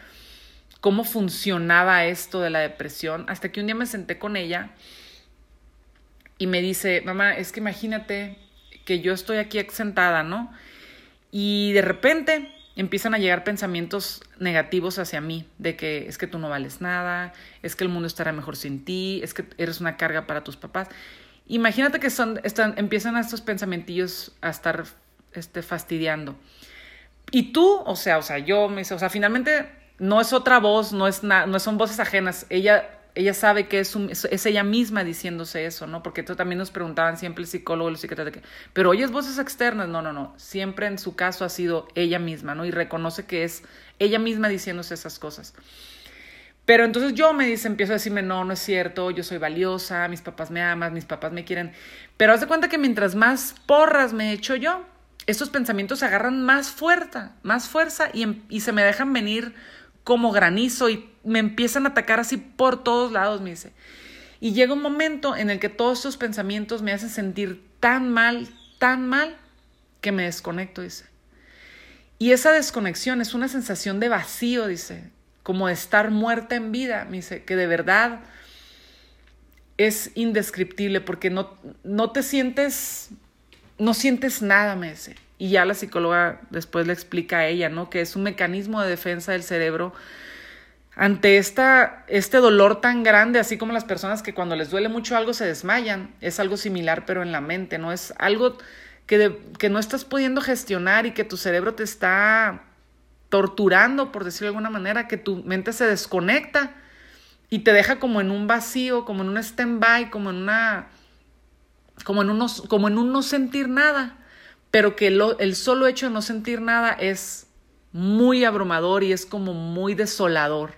cómo funcionaba esto de la depresión, hasta que un día me senté con ella y me dice, mamá, es que imagínate que yo estoy aquí sentada, ¿no? Y de repente empiezan a llegar pensamientos negativos hacia mí, de que es que tú no vales nada, es que el mundo estará mejor sin ti, es que eres una carga para tus papás. Imagínate que son, están, empiezan estos pensamientos a estar este, fastidiando. Y tú, o sea, o sea, yo me o sea, finalmente no es otra voz, no, es no son voces ajenas. Ella ella sabe que es, es, ella misma diciéndose eso, ¿no? Porque esto también nos preguntaban siempre el psicólogo de que, pero oyes voces externas, no, no, no, siempre en su caso ha sido ella misma, ¿no? Y reconoce que es ella misma diciéndose esas cosas. Pero entonces yo me dice, empiezo a decirme, no, no es cierto, yo soy valiosa, mis papás me aman, mis papás me quieren. Pero haz de cuenta que mientras más porras me echo yo, estos pensamientos agarran más fuerza, más fuerza em, y se me dejan venir como granizo y me empiezan a atacar así por todos lados, me dice. Y llega un momento en el que todos estos pensamientos me hacen sentir tan mal, tan mal, que me desconecto, dice. Y esa desconexión es una sensación de vacío, dice, como de estar muerta en vida, me dice, que de verdad es indescriptible porque no, no te sientes, no sientes nada, me dice. Y ya la psicóloga después le explica a ella, ¿no? Que es un mecanismo de defensa del cerebro ante esta, este dolor tan grande, así como las personas que cuando les duele mucho algo se desmayan, es algo similar pero en la mente, ¿no? Es algo que, que no estás pudiendo gestionar y que tu cerebro te está torturando, por decirlo de alguna manera, que tu mente se desconecta y te deja como en un vacío, como en un stand-by, como en una, como en, como en un no sentir nada pero que el solo hecho de no sentir nada es muy abrumador y es como muy desolador.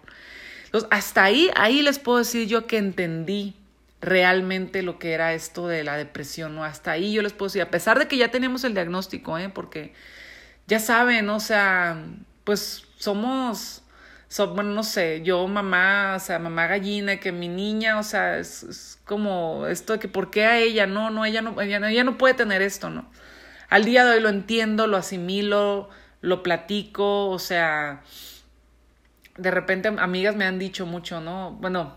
Entonces, hasta ahí, ahí les puedo decir yo que entendí realmente lo que era esto de la depresión, ¿no? Hasta ahí yo les puedo decir, a pesar de que ya teníamos el diagnóstico, ¿eh? Porque ya saben, o sea, pues somos, bueno, no sé, yo mamá, o sea, mamá gallina, que mi niña, o sea, es, como esto de que ¿por qué a ella? No, no, ella no, ella no, ella no puede tener esto, ¿no? Al día de hoy lo entiendo, lo asimilo, lo platico, o sea, de repente amigas me han dicho mucho, ¿no? Bueno,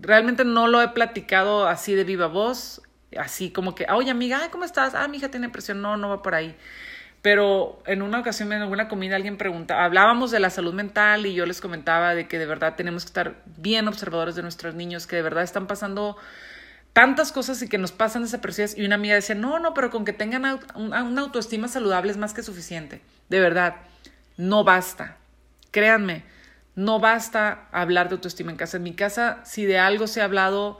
realmente no lo he platicado así de viva voz, así como que, oye amiga, ¿cómo estás? Ah, mi hija tiene presión, no, no va por ahí. Pero en una ocasión, en alguna comida, alguien preguntaba, hablábamos de la salud mental y yo les comentaba de que de verdad tenemos que estar bien observadores de nuestros niños, que de verdad están pasando tantas cosas y que nos pasan desapercibidas. Y una amiga decía, no, no, pero con que tengan una autoestima saludable es más que suficiente. De verdad, no basta. Créanme, no basta hablar de autoestima en casa. En mi casa, si de algo se ha hablado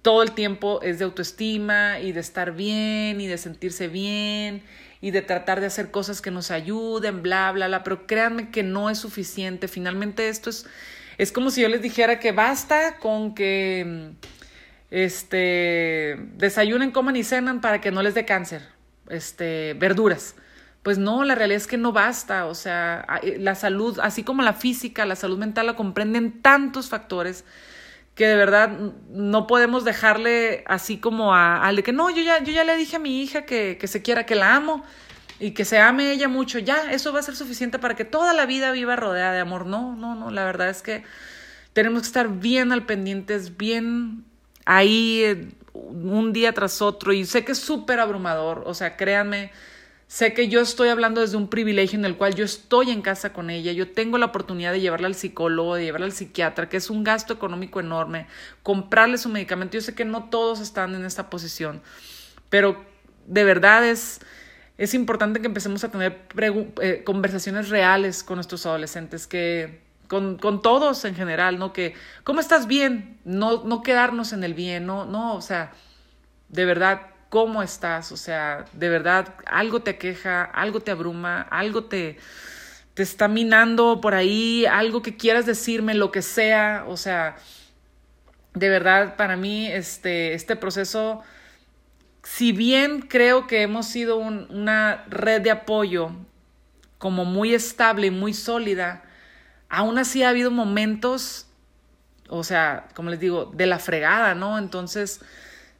todo el tiempo, es de autoestima y de estar bien y de sentirse bien y de tratar de hacer cosas que nos ayuden, bla, bla, bla. Pero créanme que no es suficiente. Finalmente esto es, es como si yo les dijera que basta con que este, desayunen, coman y cenan para que no les dé cáncer, este, verduras. pues no, la realidad es que no basta, o sea, eh, la salud, así como la física, la salud mental la comprenden tantos factores que de verdad no podemos dejarle así como a, de que no, yo ya, yo ya le dije a mi hija que, que se quiera, que la amo y que se ame ella mucho, ya, eso va a ser suficiente para que toda la vida viva rodeada de amor. No, no, no, la verdad es que tenemos que estar bien al pendientes, bien ahí eh, un día tras otro y sé que es súper abrumador, o sea, créanme, sé que yo estoy hablando desde un privilegio en el cual yo estoy en casa con ella, yo tengo la oportunidad de llevarla al psicólogo, de llevarla al psiquiatra, que es un gasto económico enorme, comprarle su medicamento, yo sé que no todos están en esta posición, pero de verdad es es importante que empecemos a tener eh, conversaciones reales con nuestros adolescentes, que con, con, todos en general, ¿no? Que, ¿cómo estás bien? No, no quedarnos en el bien, no, no, o sea, de verdad, ¿cómo estás? O sea, de verdad, algo te queja, algo te abruma, algo te, te está minando por ahí, algo que quieras decirme, lo que sea, o sea, de verdad, para mí, este, este proceso si bien creo que hemos sido una red de apoyo como muy estable y muy sólida, aún así ha habido momentos, o sea, como les digo, de la fregada, ¿no? Entonces,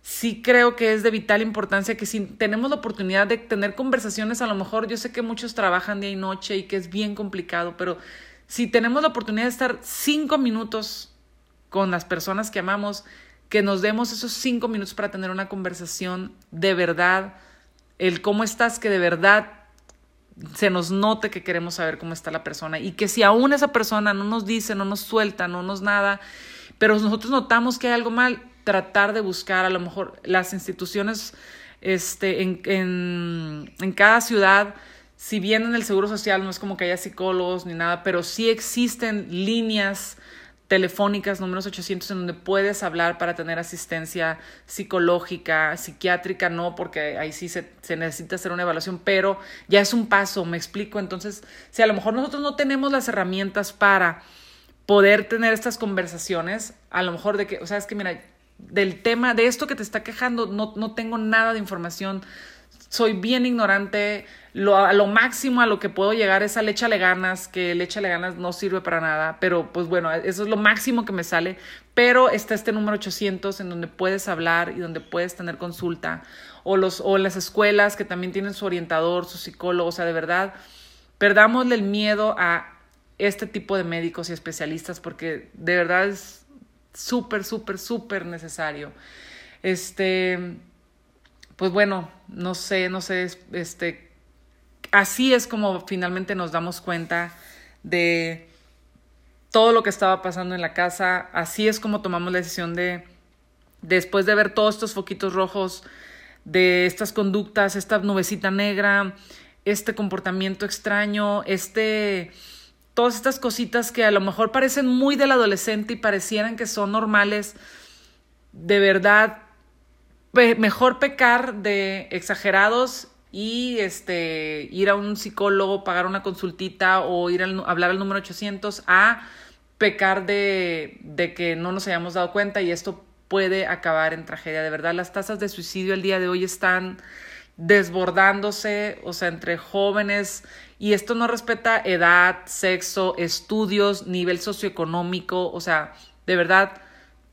sí creo que es de vital importancia que si tenemos la oportunidad de tener conversaciones, a lo mejor yo sé que muchos trabajan día y noche y que es bien complicado, pero si tenemos la oportunidad de estar cinco minutos con las personas que amamos, que nos demos esos cinco minutos para tener una conversación de verdad, el cómo estás, que de verdad se nos note que queremos saber cómo está la persona y que si aún esa persona no nos dice, no nos suelta, no nos nada, pero nosotros notamos que hay algo mal, tratar de buscar a lo mejor las instituciones este, en, en, en cada ciudad, si bien en el Seguro Social no es como que haya psicólogos ni nada, pero sí existen líneas telefónicas, números 800, en donde puedes hablar para tener asistencia psicológica, psiquiátrica, no, porque ahí sí se, se, necesita hacer una evaluación, pero ya es un paso, me explico. Entonces, si a lo mejor nosotros no tenemos las herramientas para poder tener estas conversaciones, a lo mejor de que, o sea, es que mira, del tema, de esto que te está quejando, no, no tengo nada de información, soy bien ignorante, lo, a lo máximo a lo que puedo llegar es a le échale ganas, que le échale ganas no sirve para nada, pero pues bueno, eso es lo máximo que me sale, pero está este número 800 en donde puedes hablar y donde puedes tener consulta, o, los, o las escuelas que también tienen su orientador, su psicólogo, o sea, de verdad, perdámosle el miedo a este tipo de médicos y especialistas porque de verdad es súper, súper, súper necesario. Este, pues bueno, no sé, no sé, este, así es como finalmente nos damos cuenta de todo lo que estaba pasando en la casa, así es como tomamos la decisión de, después de ver todos estos foquitos rojos, de estas conductas, esta nubecita negra, este comportamiento extraño, este, todas estas cositas que a lo mejor parecen muy del adolescente y parecieran que son normales, de verdad, mejor pecar de exagerados y este, ir a un psicólogo, pagar una consultita o ir a hablar al número 800 a pecar de, de que no nos hayamos dado cuenta y esto puede acabar en tragedia. De verdad, las tasas de suicidio el día de hoy están desbordándose, o sea, entre jóvenes, y esto no respeta edad, sexo, estudios, nivel socioeconómico, o sea, de verdad,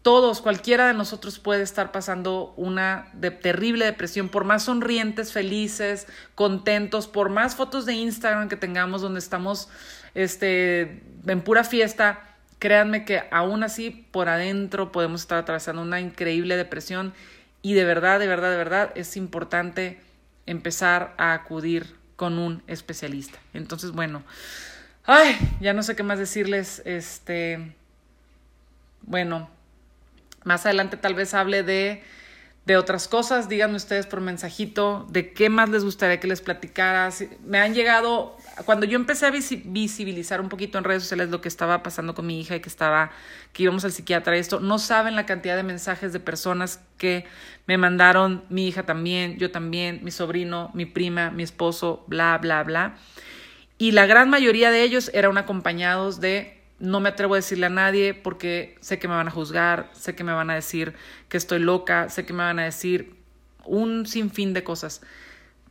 todos, cualquiera de nosotros puede estar pasando una de terrible depresión, por más sonrientes, felices, contentos, por más fotos de Instagram que tengamos donde estamos este, en pura fiesta, créanme que aún así por adentro podemos estar atravesando una increíble depresión y de verdad, de verdad, de verdad es importante empezar a acudir con un especialista. Entonces, bueno, ay, ya no sé qué más decirles, este, bueno, más adelante tal vez hable de, de otras cosas. Díganme ustedes por mensajito de qué más les gustaría que les platicara. Me han llegado, cuando yo empecé a visibilizar un poquito en redes sociales lo que estaba pasando con mi hija y que estaba, que íbamos al psiquiatra y esto, no saben la cantidad de mensajes de personas que me mandaron, mi hija también, yo también, mi sobrino, mi prima, mi esposo, bla, bla, bla. Y la gran mayoría de ellos eran acompañados de no me atrevo a decirle a nadie porque sé que me van a juzgar, sé que me van a decir que estoy loca, sé que me van a decir un sinfín de cosas.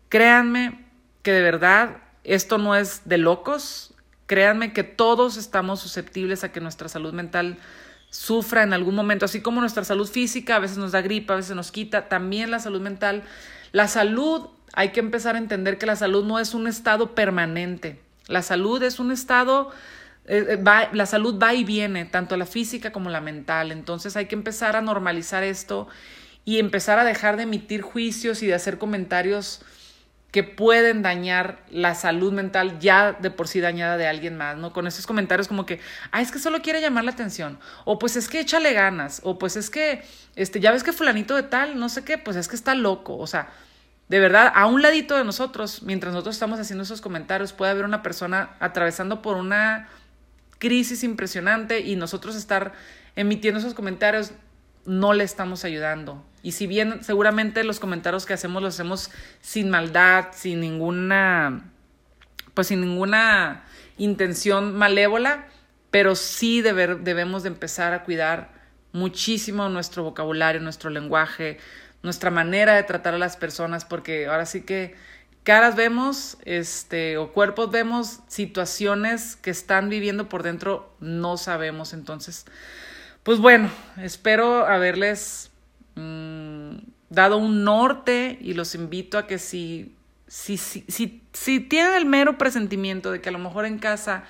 Créanme que de verdad esto no es de locos. Créanme que todos estamos susceptibles a que nuestra salud mental sufra en algún momento, así como nuestra salud física a veces nos da gripa, a veces nos quita, también la salud mental. La salud, hay que empezar a entender que la salud no es un estado permanente. La salud es un estado, eh, eh, va, la salud va y viene, tanto la física como la mental. Entonces hay que empezar a normalizar esto y empezar a dejar de emitir juicios y de hacer comentarios que pueden dañar la salud mental ya de por sí dañada de alguien más, ¿no? Con esos comentarios como que, ah, es que solo quiere llamar la atención, o pues es que échale ganas, o pues es que, este, ya ves que fulanito de tal, no sé qué, pues es que está loco, o sea, de verdad, a un ladito de nosotros, mientras nosotros estamos haciendo esos comentarios, puede haber una persona atravesando por una crisis impresionante y nosotros estar emitiendo esos comentarios no le estamos ayudando. Y si bien seguramente los comentarios que hacemos los hacemos sin maldad, sin ninguna, pues sin ninguna intención malévola, pero sí debemos de empezar a cuidar muchísimo nuestro vocabulario, nuestro lenguaje, nuestra manera de tratar a las personas, porque ahora sí que caras vemos, este, o cuerpos vemos, situaciones que están viviendo por dentro no sabemos. Entonces, pues bueno, espero haberles mm, dado un norte y los invito a que si, si, si, si, si tienen el mero presentimiento de que a lo mejor en casa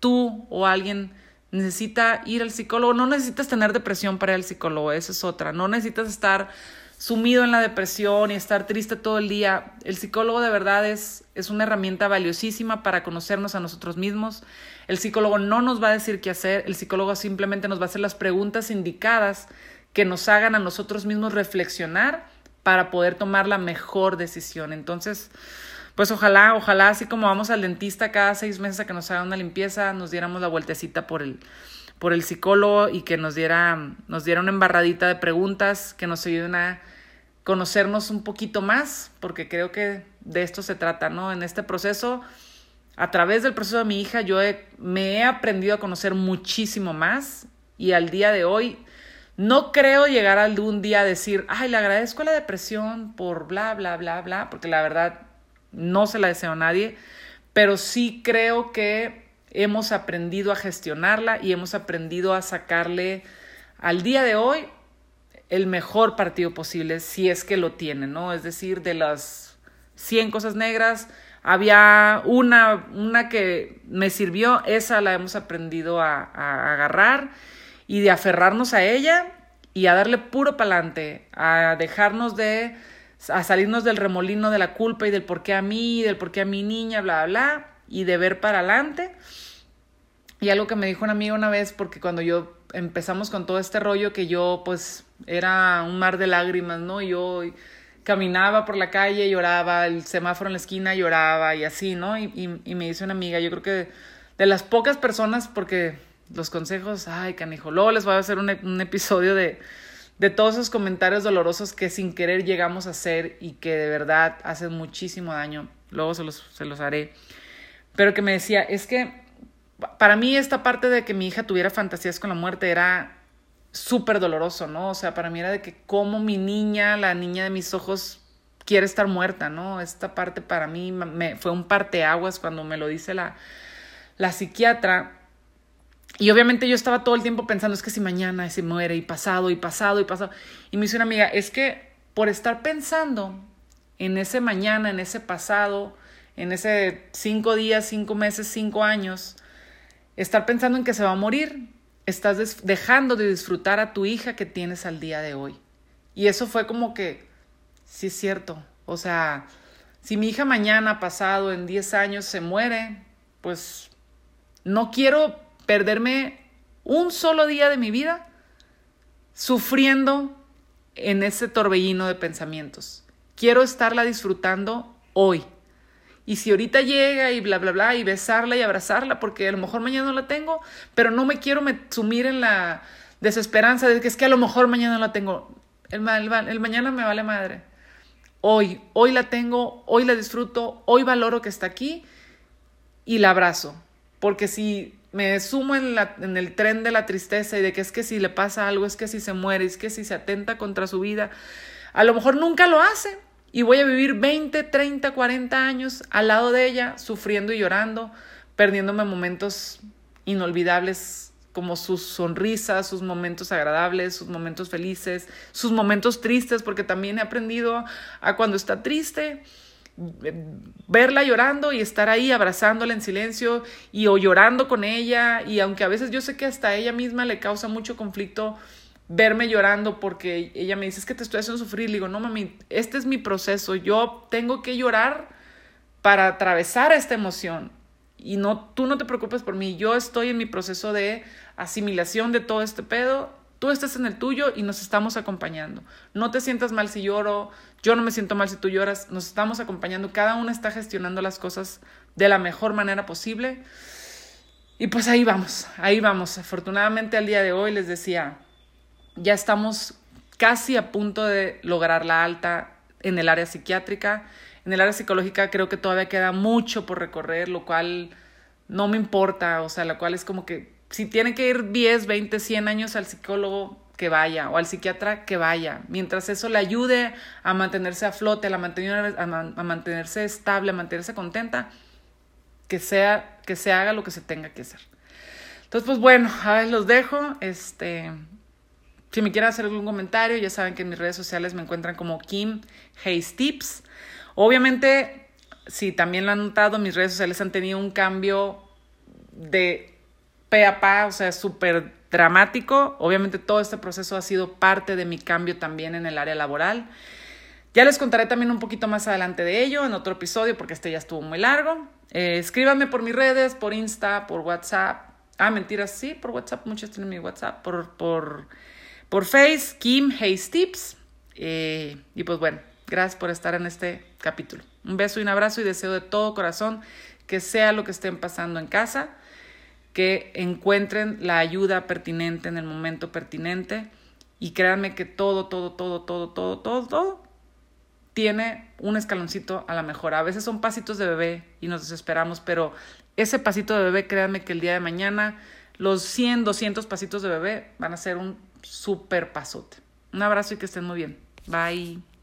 tú o alguien necesita ir al psicólogo, no necesitas tener depresión para ir al psicólogo, esa es otra, no necesitas estar sumido en la depresión y estar triste todo el día. El psicólogo de verdad es, es una herramienta valiosísima para conocernos a nosotros mismos. El psicólogo no nos va a decir qué hacer, el psicólogo simplemente nos va a hacer las preguntas indicadas que nos hagan a nosotros mismos reflexionar para poder tomar la mejor decisión. Entonces, pues ojalá, ojalá, así como vamos al dentista cada seis meses a que nos haga una limpieza, nos diéramos la vueltecita por el, por el psicólogo y que nos diera, nos diera una embarradita de preguntas que nos ayuden a conocernos un poquito más, porque creo que de esto se trata, ¿no? En este proceso, a través del proceso de mi hija, yo me he aprendido a conocer muchísimo más y al día de hoy no creo llegar algún día a decir, ay, le agradezco la depresión por bla, bla, bla, bla, porque la verdad no se la deseo a nadie, pero sí creo que hemos aprendido a gestionarla y hemos aprendido a sacarle al día de hoy el mejor partido posible, si es que lo tiene, ¿no? Es decir, de las 100 cosas negras, había una, una que me sirvió, esa la hemos aprendido a, agarrar y de aferrarnos a ella y a darle puro pa'lante, a dejarnos de, a salirnos del remolino de la culpa y del por qué a mí, del por qué a mi niña, bla, bla, bla, y de ver para adelante y algo que me dijo un amigo una vez, porque cuando yo empezamos con todo este rollo, que yo pues era un mar de lágrimas, ¿no? Yo caminaba por la calle, lloraba, el semáforo en la esquina lloraba y así, ¿no? Y, y, me dice una amiga, yo creo que de las pocas personas, porque los consejos, ay, canijo, luego les voy a hacer un, un episodio de, de todos esos comentarios dolorosos que sin querer llegamos a hacer y que de verdad hacen muchísimo daño. Luego se los, se los haré. Pero que me decía, es que para mí esta parte de que mi hija tuviera fantasías con la muerte era súper doloroso, ¿no? O sea, para mí era de que como mi niña, la niña de mis ojos, quiere estar muerta, ¿no? Esta parte para mí me, fue un parteaguas cuando me lo dice la, la psiquiatra. Y obviamente yo estaba todo el tiempo pensando, es que si mañana se muere y pasado y pasado y pasado. Y me dice una amiga, es que por estar pensando en ese mañana, en ese pasado, en ese cinco días, cinco meses, cinco años, estar pensando en que se va a morir, estás dejando de disfrutar a tu hija que tienes al día de hoy. Y eso fue como que, sí es cierto, o sea, si mi hija mañana, pasado, en 10 años se muere, pues no quiero perderme un solo día de mi vida sufriendo en ese torbellino de pensamientos. Quiero estarla disfrutando hoy. Y si ahorita llega y bla, bla, bla, y besarla y abrazarla, porque a lo mejor mañana no la tengo, pero no me quiero sumir en la desesperanza de que es que a lo mejor mañana no la tengo. El, mañana me vale madre. Hoy, hoy la tengo, hoy la disfruto, hoy valoro que está aquí y la abrazo. Porque si me sumo en, en el tren de la tristeza y de que es que si le pasa algo, es que si se muere, es que si se atenta contra su vida, a lo mejor nunca lo hace, y voy a vivir 20, 30, 40 años al lado de ella, sufriendo y llorando, perdiéndome momentos inolvidables como sus sonrisas, sus momentos agradables, sus momentos felices, sus momentos tristes, porque también he aprendido a cuando está triste, verla llorando y estar ahí abrazándola en silencio y o llorando con ella y aunque a veces yo sé que hasta ella misma le causa mucho conflicto verme llorando porque ella me dice es que te estoy haciendo sufrir, le digo, no mami, este es mi proceso, yo tengo que llorar para atravesar esta emoción. Y no, tú no te preocupes por mí, yo estoy en mi proceso de asimilación de todo este pedo, tú estás en el tuyo y nos estamos acompañando. No te sientas mal si lloro, yo no me siento mal si tú lloras, nos estamos acompañando, cada una está gestionando las cosas de la mejor manera posible. Y pues ahí vamos, ahí vamos. Afortunadamente al día de hoy les decía, ya estamos casi a punto de lograr la alta en el área psiquiátrica. En el área psicológica creo que todavía queda mucho por recorrer, lo cual no me importa, o sea, lo cual es como que si tiene que ir 10, 20, 100 años al psicólogo, que vaya, o al psiquiatra, que vaya, mientras eso le ayude a mantenerse a flote, a, mantener, mantenerse estable, a mantenerse contenta, que, sea, que se haga lo que se tenga que hacer. Entonces, pues bueno, a ver, los dejo. Este, si me quieren hacer algún comentario, ya saben que en mis redes sociales me encuentran como Kim Hayes. Obviamente, si también lo han notado, mis redes sociales han tenido un cambio de pe a pa, o sea, súper dramático. Obviamente todo este proceso ha sido parte de mi cambio también en el área laboral. Ya les contaré también un poquito más adelante de ello en otro episodio porque este ya estuvo muy largo. Eh, escríbanme por mis redes, por Insta, por WhatsApp. Ah, mentiras, sí, por WhatsApp, muchos tienen mi WhatsApp, por, por, por Face, Kim Hayes Tips. Eh, y pues bueno, gracias por estar en este capítulo. Un beso y un abrazo y deseo de todo corazón que sea lo que estén pasando en casa que encuentren la ayuda pertinente en el momento pertinente y créanme que todo, todo, todo, todo, todo, todo, todo tiene un escaloncito a la mejora. A veces son pasitos de bebé y nos desesperamos, pero ese pasito de bebé, créanme que el día de mañana los 100, 200 pasitos de bebé van a ser un súper pasote. Un abrazo y que estén muy bien. Bye.